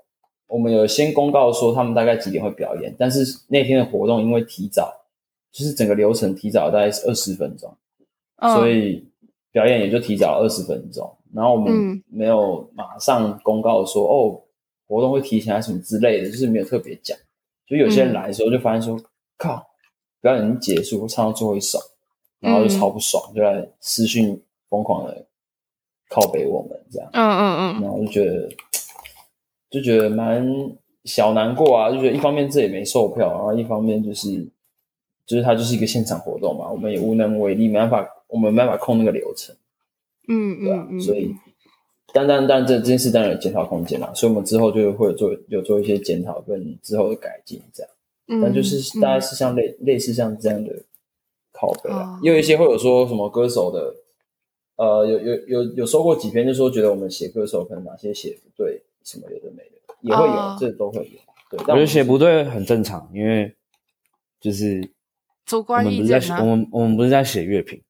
我们有先公告说他们大概几点会表演，但是那天的活动因为提早，就是整个流程提早大概是二十分钟，所以表演也就提早二十分钟，然后我们没有马上公告说哦，活动会提前啊什么之类的，就是没有特别讲，就有些人来的时候就发现说靠。表演已经结束，唱到最后一首，然后就超不爽，嗯、就来私讯疯狂的靠北我们这样，嗯嗯嗯，然后就觉得就觉得蛮小难过啊，就觉得一方面这也没售票，然后一方面就是就是它就是一个现场活动嘛，我们也无能为力，没办法，我们没办法控那个流程，嗯对啊，嗯所以但但但这这件事当然有检讨空间啦，所以我们之后就会做有做一些检讨跟之后的改进这样。嗯。但就是大概是像类、嗯、类似像这样的拷贝啊，也、哦、有一些会有说什么歌手的，呃，有有有有收过几篇，就说觉得我们写歌手可能哪些写不对，什么有的没的，也会有，哦、这都会有。对，我觉得写不对很正常，因为就是主观意见啊。我们我们不是在写乐评，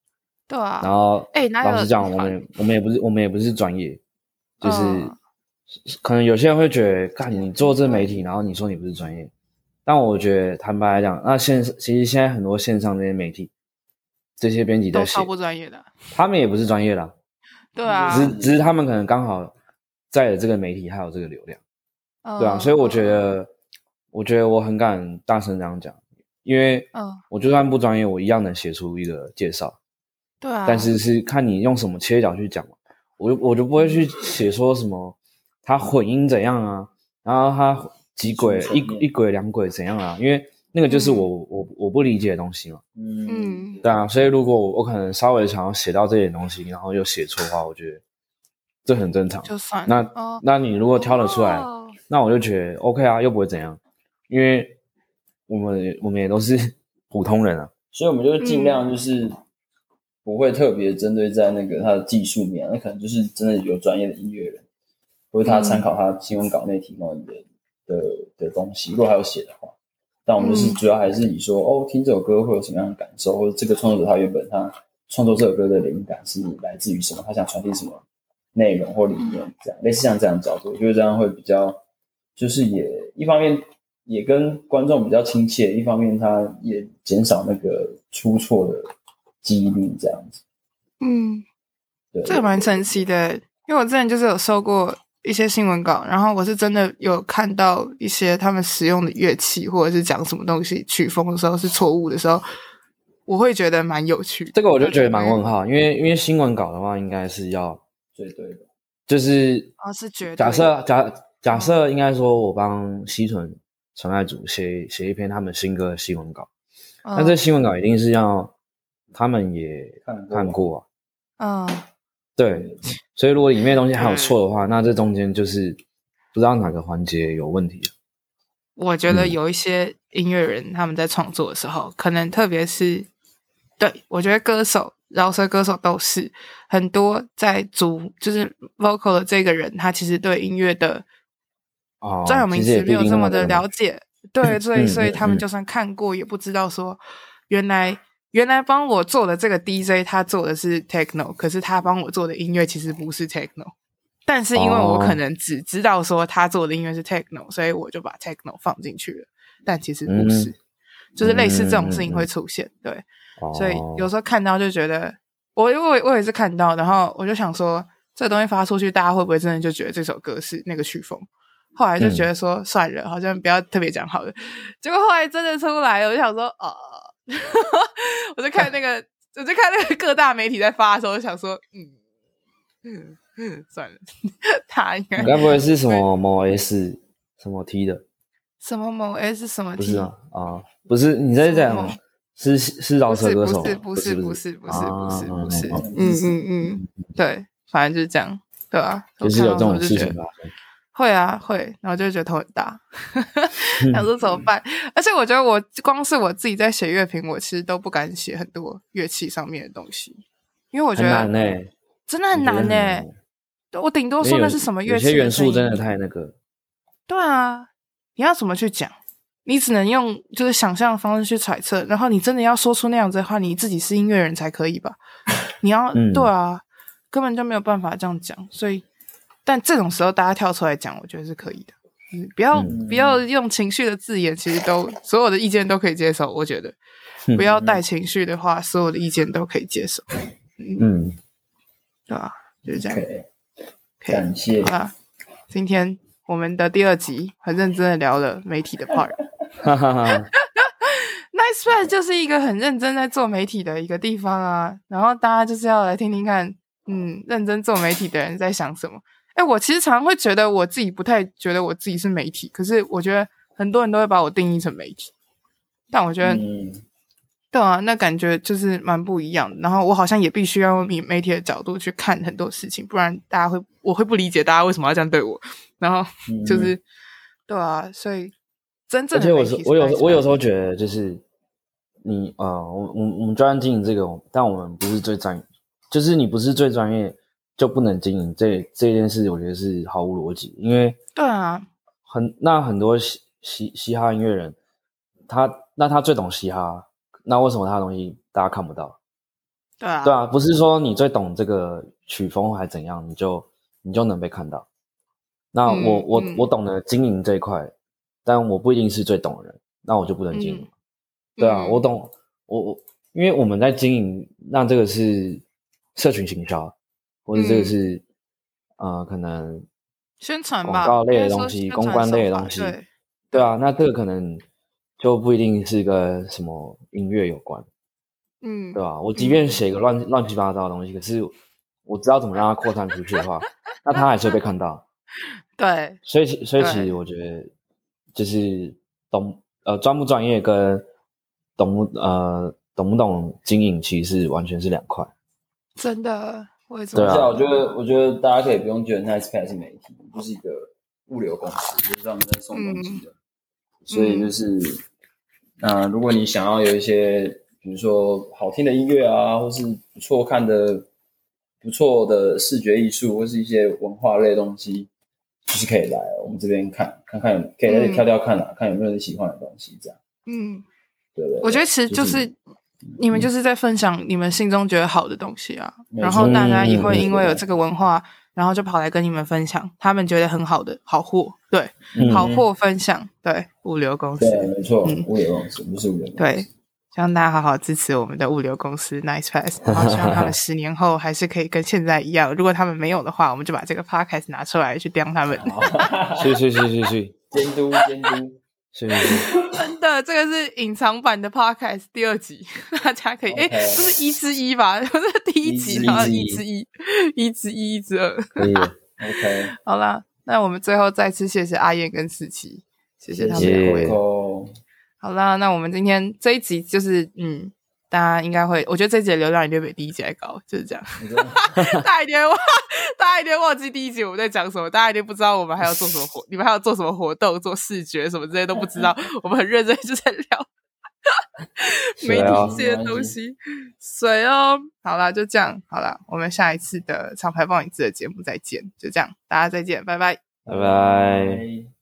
对啊。然后，哎，老实讲，我们我们也不是我们也不是专业，就是、哦、可能有些人会觉得，看你做这媒体，然后你说你不是专业。但我觉得，坦白来讲，那现其实现在很多线上这些媒体，这些编辑都超不专业的，他们也不是专业的，对啊，只是只是他们可能刚好在的这个媒体还有这个流量，对啊，所以我觉得，我觉得我很敢大声这样讲，因为，我就算不专业，我一样能写出一个介绍，对啊，但是是看你用什么切角去讲嘛，我就我就不会去写说什么他混音怎样啊，然后他。几轨一一轨两轨怎样啊？因为那个就是我、嗯、我我不理解的东西嘛。嗯，对啊，所以如果我我可能稍微想要写到这点东西，然后又写错的话，我觉得这很正常。就算那、哦、那你如果挑得出来，哦、那我就觉得 OK 啊，又不会怎样，因为我们我们也都是 普通人啊，所以我们就尽量就是不会特别针对在那个他的技术面，那可能就是真的有专业的音乐人，或者他参考他新闻稿内提供的。的的东西，如果还有写的话，但我们就是主要还是以说，嗯、哦，听这首歌会有什么样的感受，或者这个创作者他原本他创作这首歌的灵感是来自于什么，他想传递什么内容或理念，这样类似像这样的角度，我觉得这样会比较，就是也一方面也跟观众比较亲切，一方面他也减少那个出错的几率，这样子。嗯，对，这个蛮神奇的，因为我之前就是有收过。一些新闻稿，然后我是真的有看到一些他们使用的乐器，或者是讲什么东西曲风的时候是错误的时候，我会觉得蛮有趣。这个我就觉得蛮问号，因为因为新闻稿的话，应该是要绝对的，就是啊是绝对。假设假假设应该说，我帮西屯纯爱组写写一篇他们新歌的新闻稿，那、嗯、这新闻稿一定是要他们也看过啊。嗯。对，所以如果里面的东西还有错的话，那这中间就是不知道哪个环节有问题。我觉得有一些音乐人他们在创作的时候，嗯、可能特别是对我觉得歌手、饶舌歌手都是很多在主就是 vocal 的这个人，他其实对音乐的专有名词没有这么的了解。哦、对，所以所以他们就算看过，也不知道说原来。原来帮我做的这个 DJ，他做的是 techno，可是他帮我做的音乐其实不是 techno。但是因为我可能只知道说他做的音乐是 techno，所以我就把 techno 放进去了。但其实不是，嗯、就是类似这种事情会出现。嗯、对，哦、所以有时候看到就觉得，我我我也是看到，然后我就想说，这东西发出去，大家会不会真的就觉得这首歌是那个曲风？后来就觉得说，算了，好像不要特别讲好了。结果后来真的出来了，我就想说，哦。我就看那个，我就看那个各大媒体在发的时候，我想说，嗯嗯，算了，他应该该不会是什么某 S 什么 T 的？什么某 S 什么 T？不是啊，啊，不是你在讲是是饶舌歌手？不是不是不是不是不是不是，嗯嗯嗯，对，反正就是这样，对吧？就是有这种事情吧。会啊，会，然后就觉得头很大，想说怎么办？而且我觉得我光是我自己在写乐评，我其实都不敢写很多乐器上面的东西，因为我觉得难呢，真的很难呢。我顶多说那是什么乐器，有些元素真的太那个。对啊，你要怎么去讲？你只能用就是想象的方式去揣测，然后你真的要说出那样子的话，你自己是音乐人才可以吧？你要对啊，根本就没有办法这样讲，所以。但这种时候，大家跳出来讲，我觉得是可以的。嗯，不要不要用情绪的字眼，其实都所有的意见都可以接受。我觉得不要带情绪的话，所有的意见都可以接受。嗯，嗯对吧？就是这样。Okay. 感谢啊！今天我们的第二集很认真的聊了媒体的 part。哈哈哈。Nicepad 就是一个很认真在做媒体的一个地方啊。然后大家就是要来听听看，嗯，认真做媒体的人在想什么。哎，我其实常常会觉得我自己不太觉得我自己是媒体，可是我觉得很多人都会把我定义成媒体，但我觉得，嗯、对啊，那感觉就是蛮不一样的。然后我好像也必须要用媒体的角度去看很多事情，不然大家会我会不理解大家为什么要这样对我。然后就是，嗯、对啊，所以真正的，而且我我有我有时候觉得就是你啊、呃，我我我们专业经营这个，但我们不是最专业，就是你不是最专业。就不能经营这这件事，我觉得是毫无逻辑。因为对啊，很那很多嘻嘻嘻哈音乐人，他那他最懂嘻哈，那为什么他的东西大家看不到？对啊，对啊，不是说你最懂这个曲风还怎样，你就你就能被看到。那我、嗯、我我懂得经营这一块，但我不一定是最懂的人，那我就不能经营。嗯、对啊，我懂，我我因为我们在经营，那这个是社群行销。或者这个是，嗯、呃，可能宣传吧，广告类的东西，公关类的东西，对，对啊，那这个可能就不一定是跟什么音乐有关，嗯，对吧？我即便写个乱、嗯、乱七八糟的东西，可是我知道怎么让它扩散出去的话，那它还是会被看到。对，所以所以其实我觉得，就是懂呃专不专业跟懂不呃懂不懂经营，其实是完全是两块，真的。我也对啊，我觉得，我觉得大家可以不用觉得 Nicepad 是媒体，就是一个物流公司，就是专门在送东西的。嗯、所以就是，那、呃、如果你想要有一些，比如说好听的音乐啊，或是不错看的、不错的视觉艺术，或是一些文化类的东西，就是可以来我们这边看看看，可以在这里挑挑看啊，嗯、看有没有你喜欢的东西，这样。嗯，对，对对。我觉得其实就是。就是你们就是在分享你们心中觉得好的东西啊，然后大家也会因为有这个文化，然后就跑来跟你们分享他们觉得很好的好货，对，好货分享，对，物流公司，对，没错，物流公司不是物流公司，对。希望大家好好支持我们的物流公司 Nice Pass，然后希望他们十年后还是可以跟现在一样。如果他们没有的话，我们就把这个 Podcast 拿出来去刁他们。是是是是是，监督监督，是是。真的，这个是隐藏版的 Podcast 第二集，大家可以哎，不是一之一吧？这是第一集，然后一之一，一之一，一之二。可以，OK。好啦，那我们最后再次谢谢阿燕跟思琪，谢谢他们两位。好啦，那我们今天这一集就是，嗯，大家应该会，我觉得这一集的流量一定比第一集还高，就是这样。大家一定忘，大家一定忘记第一集我们在讲什么，大家一定不知道我们还要做什么活，你们还要做什么活动，做视觉什么这些都不知道，我们很认真就在聊 没底气的东西。水哦，好啦，就这样，好啦，我们下一次的厂牌放映志的节目再见，就这样，大家再见，拜拜，拜拜。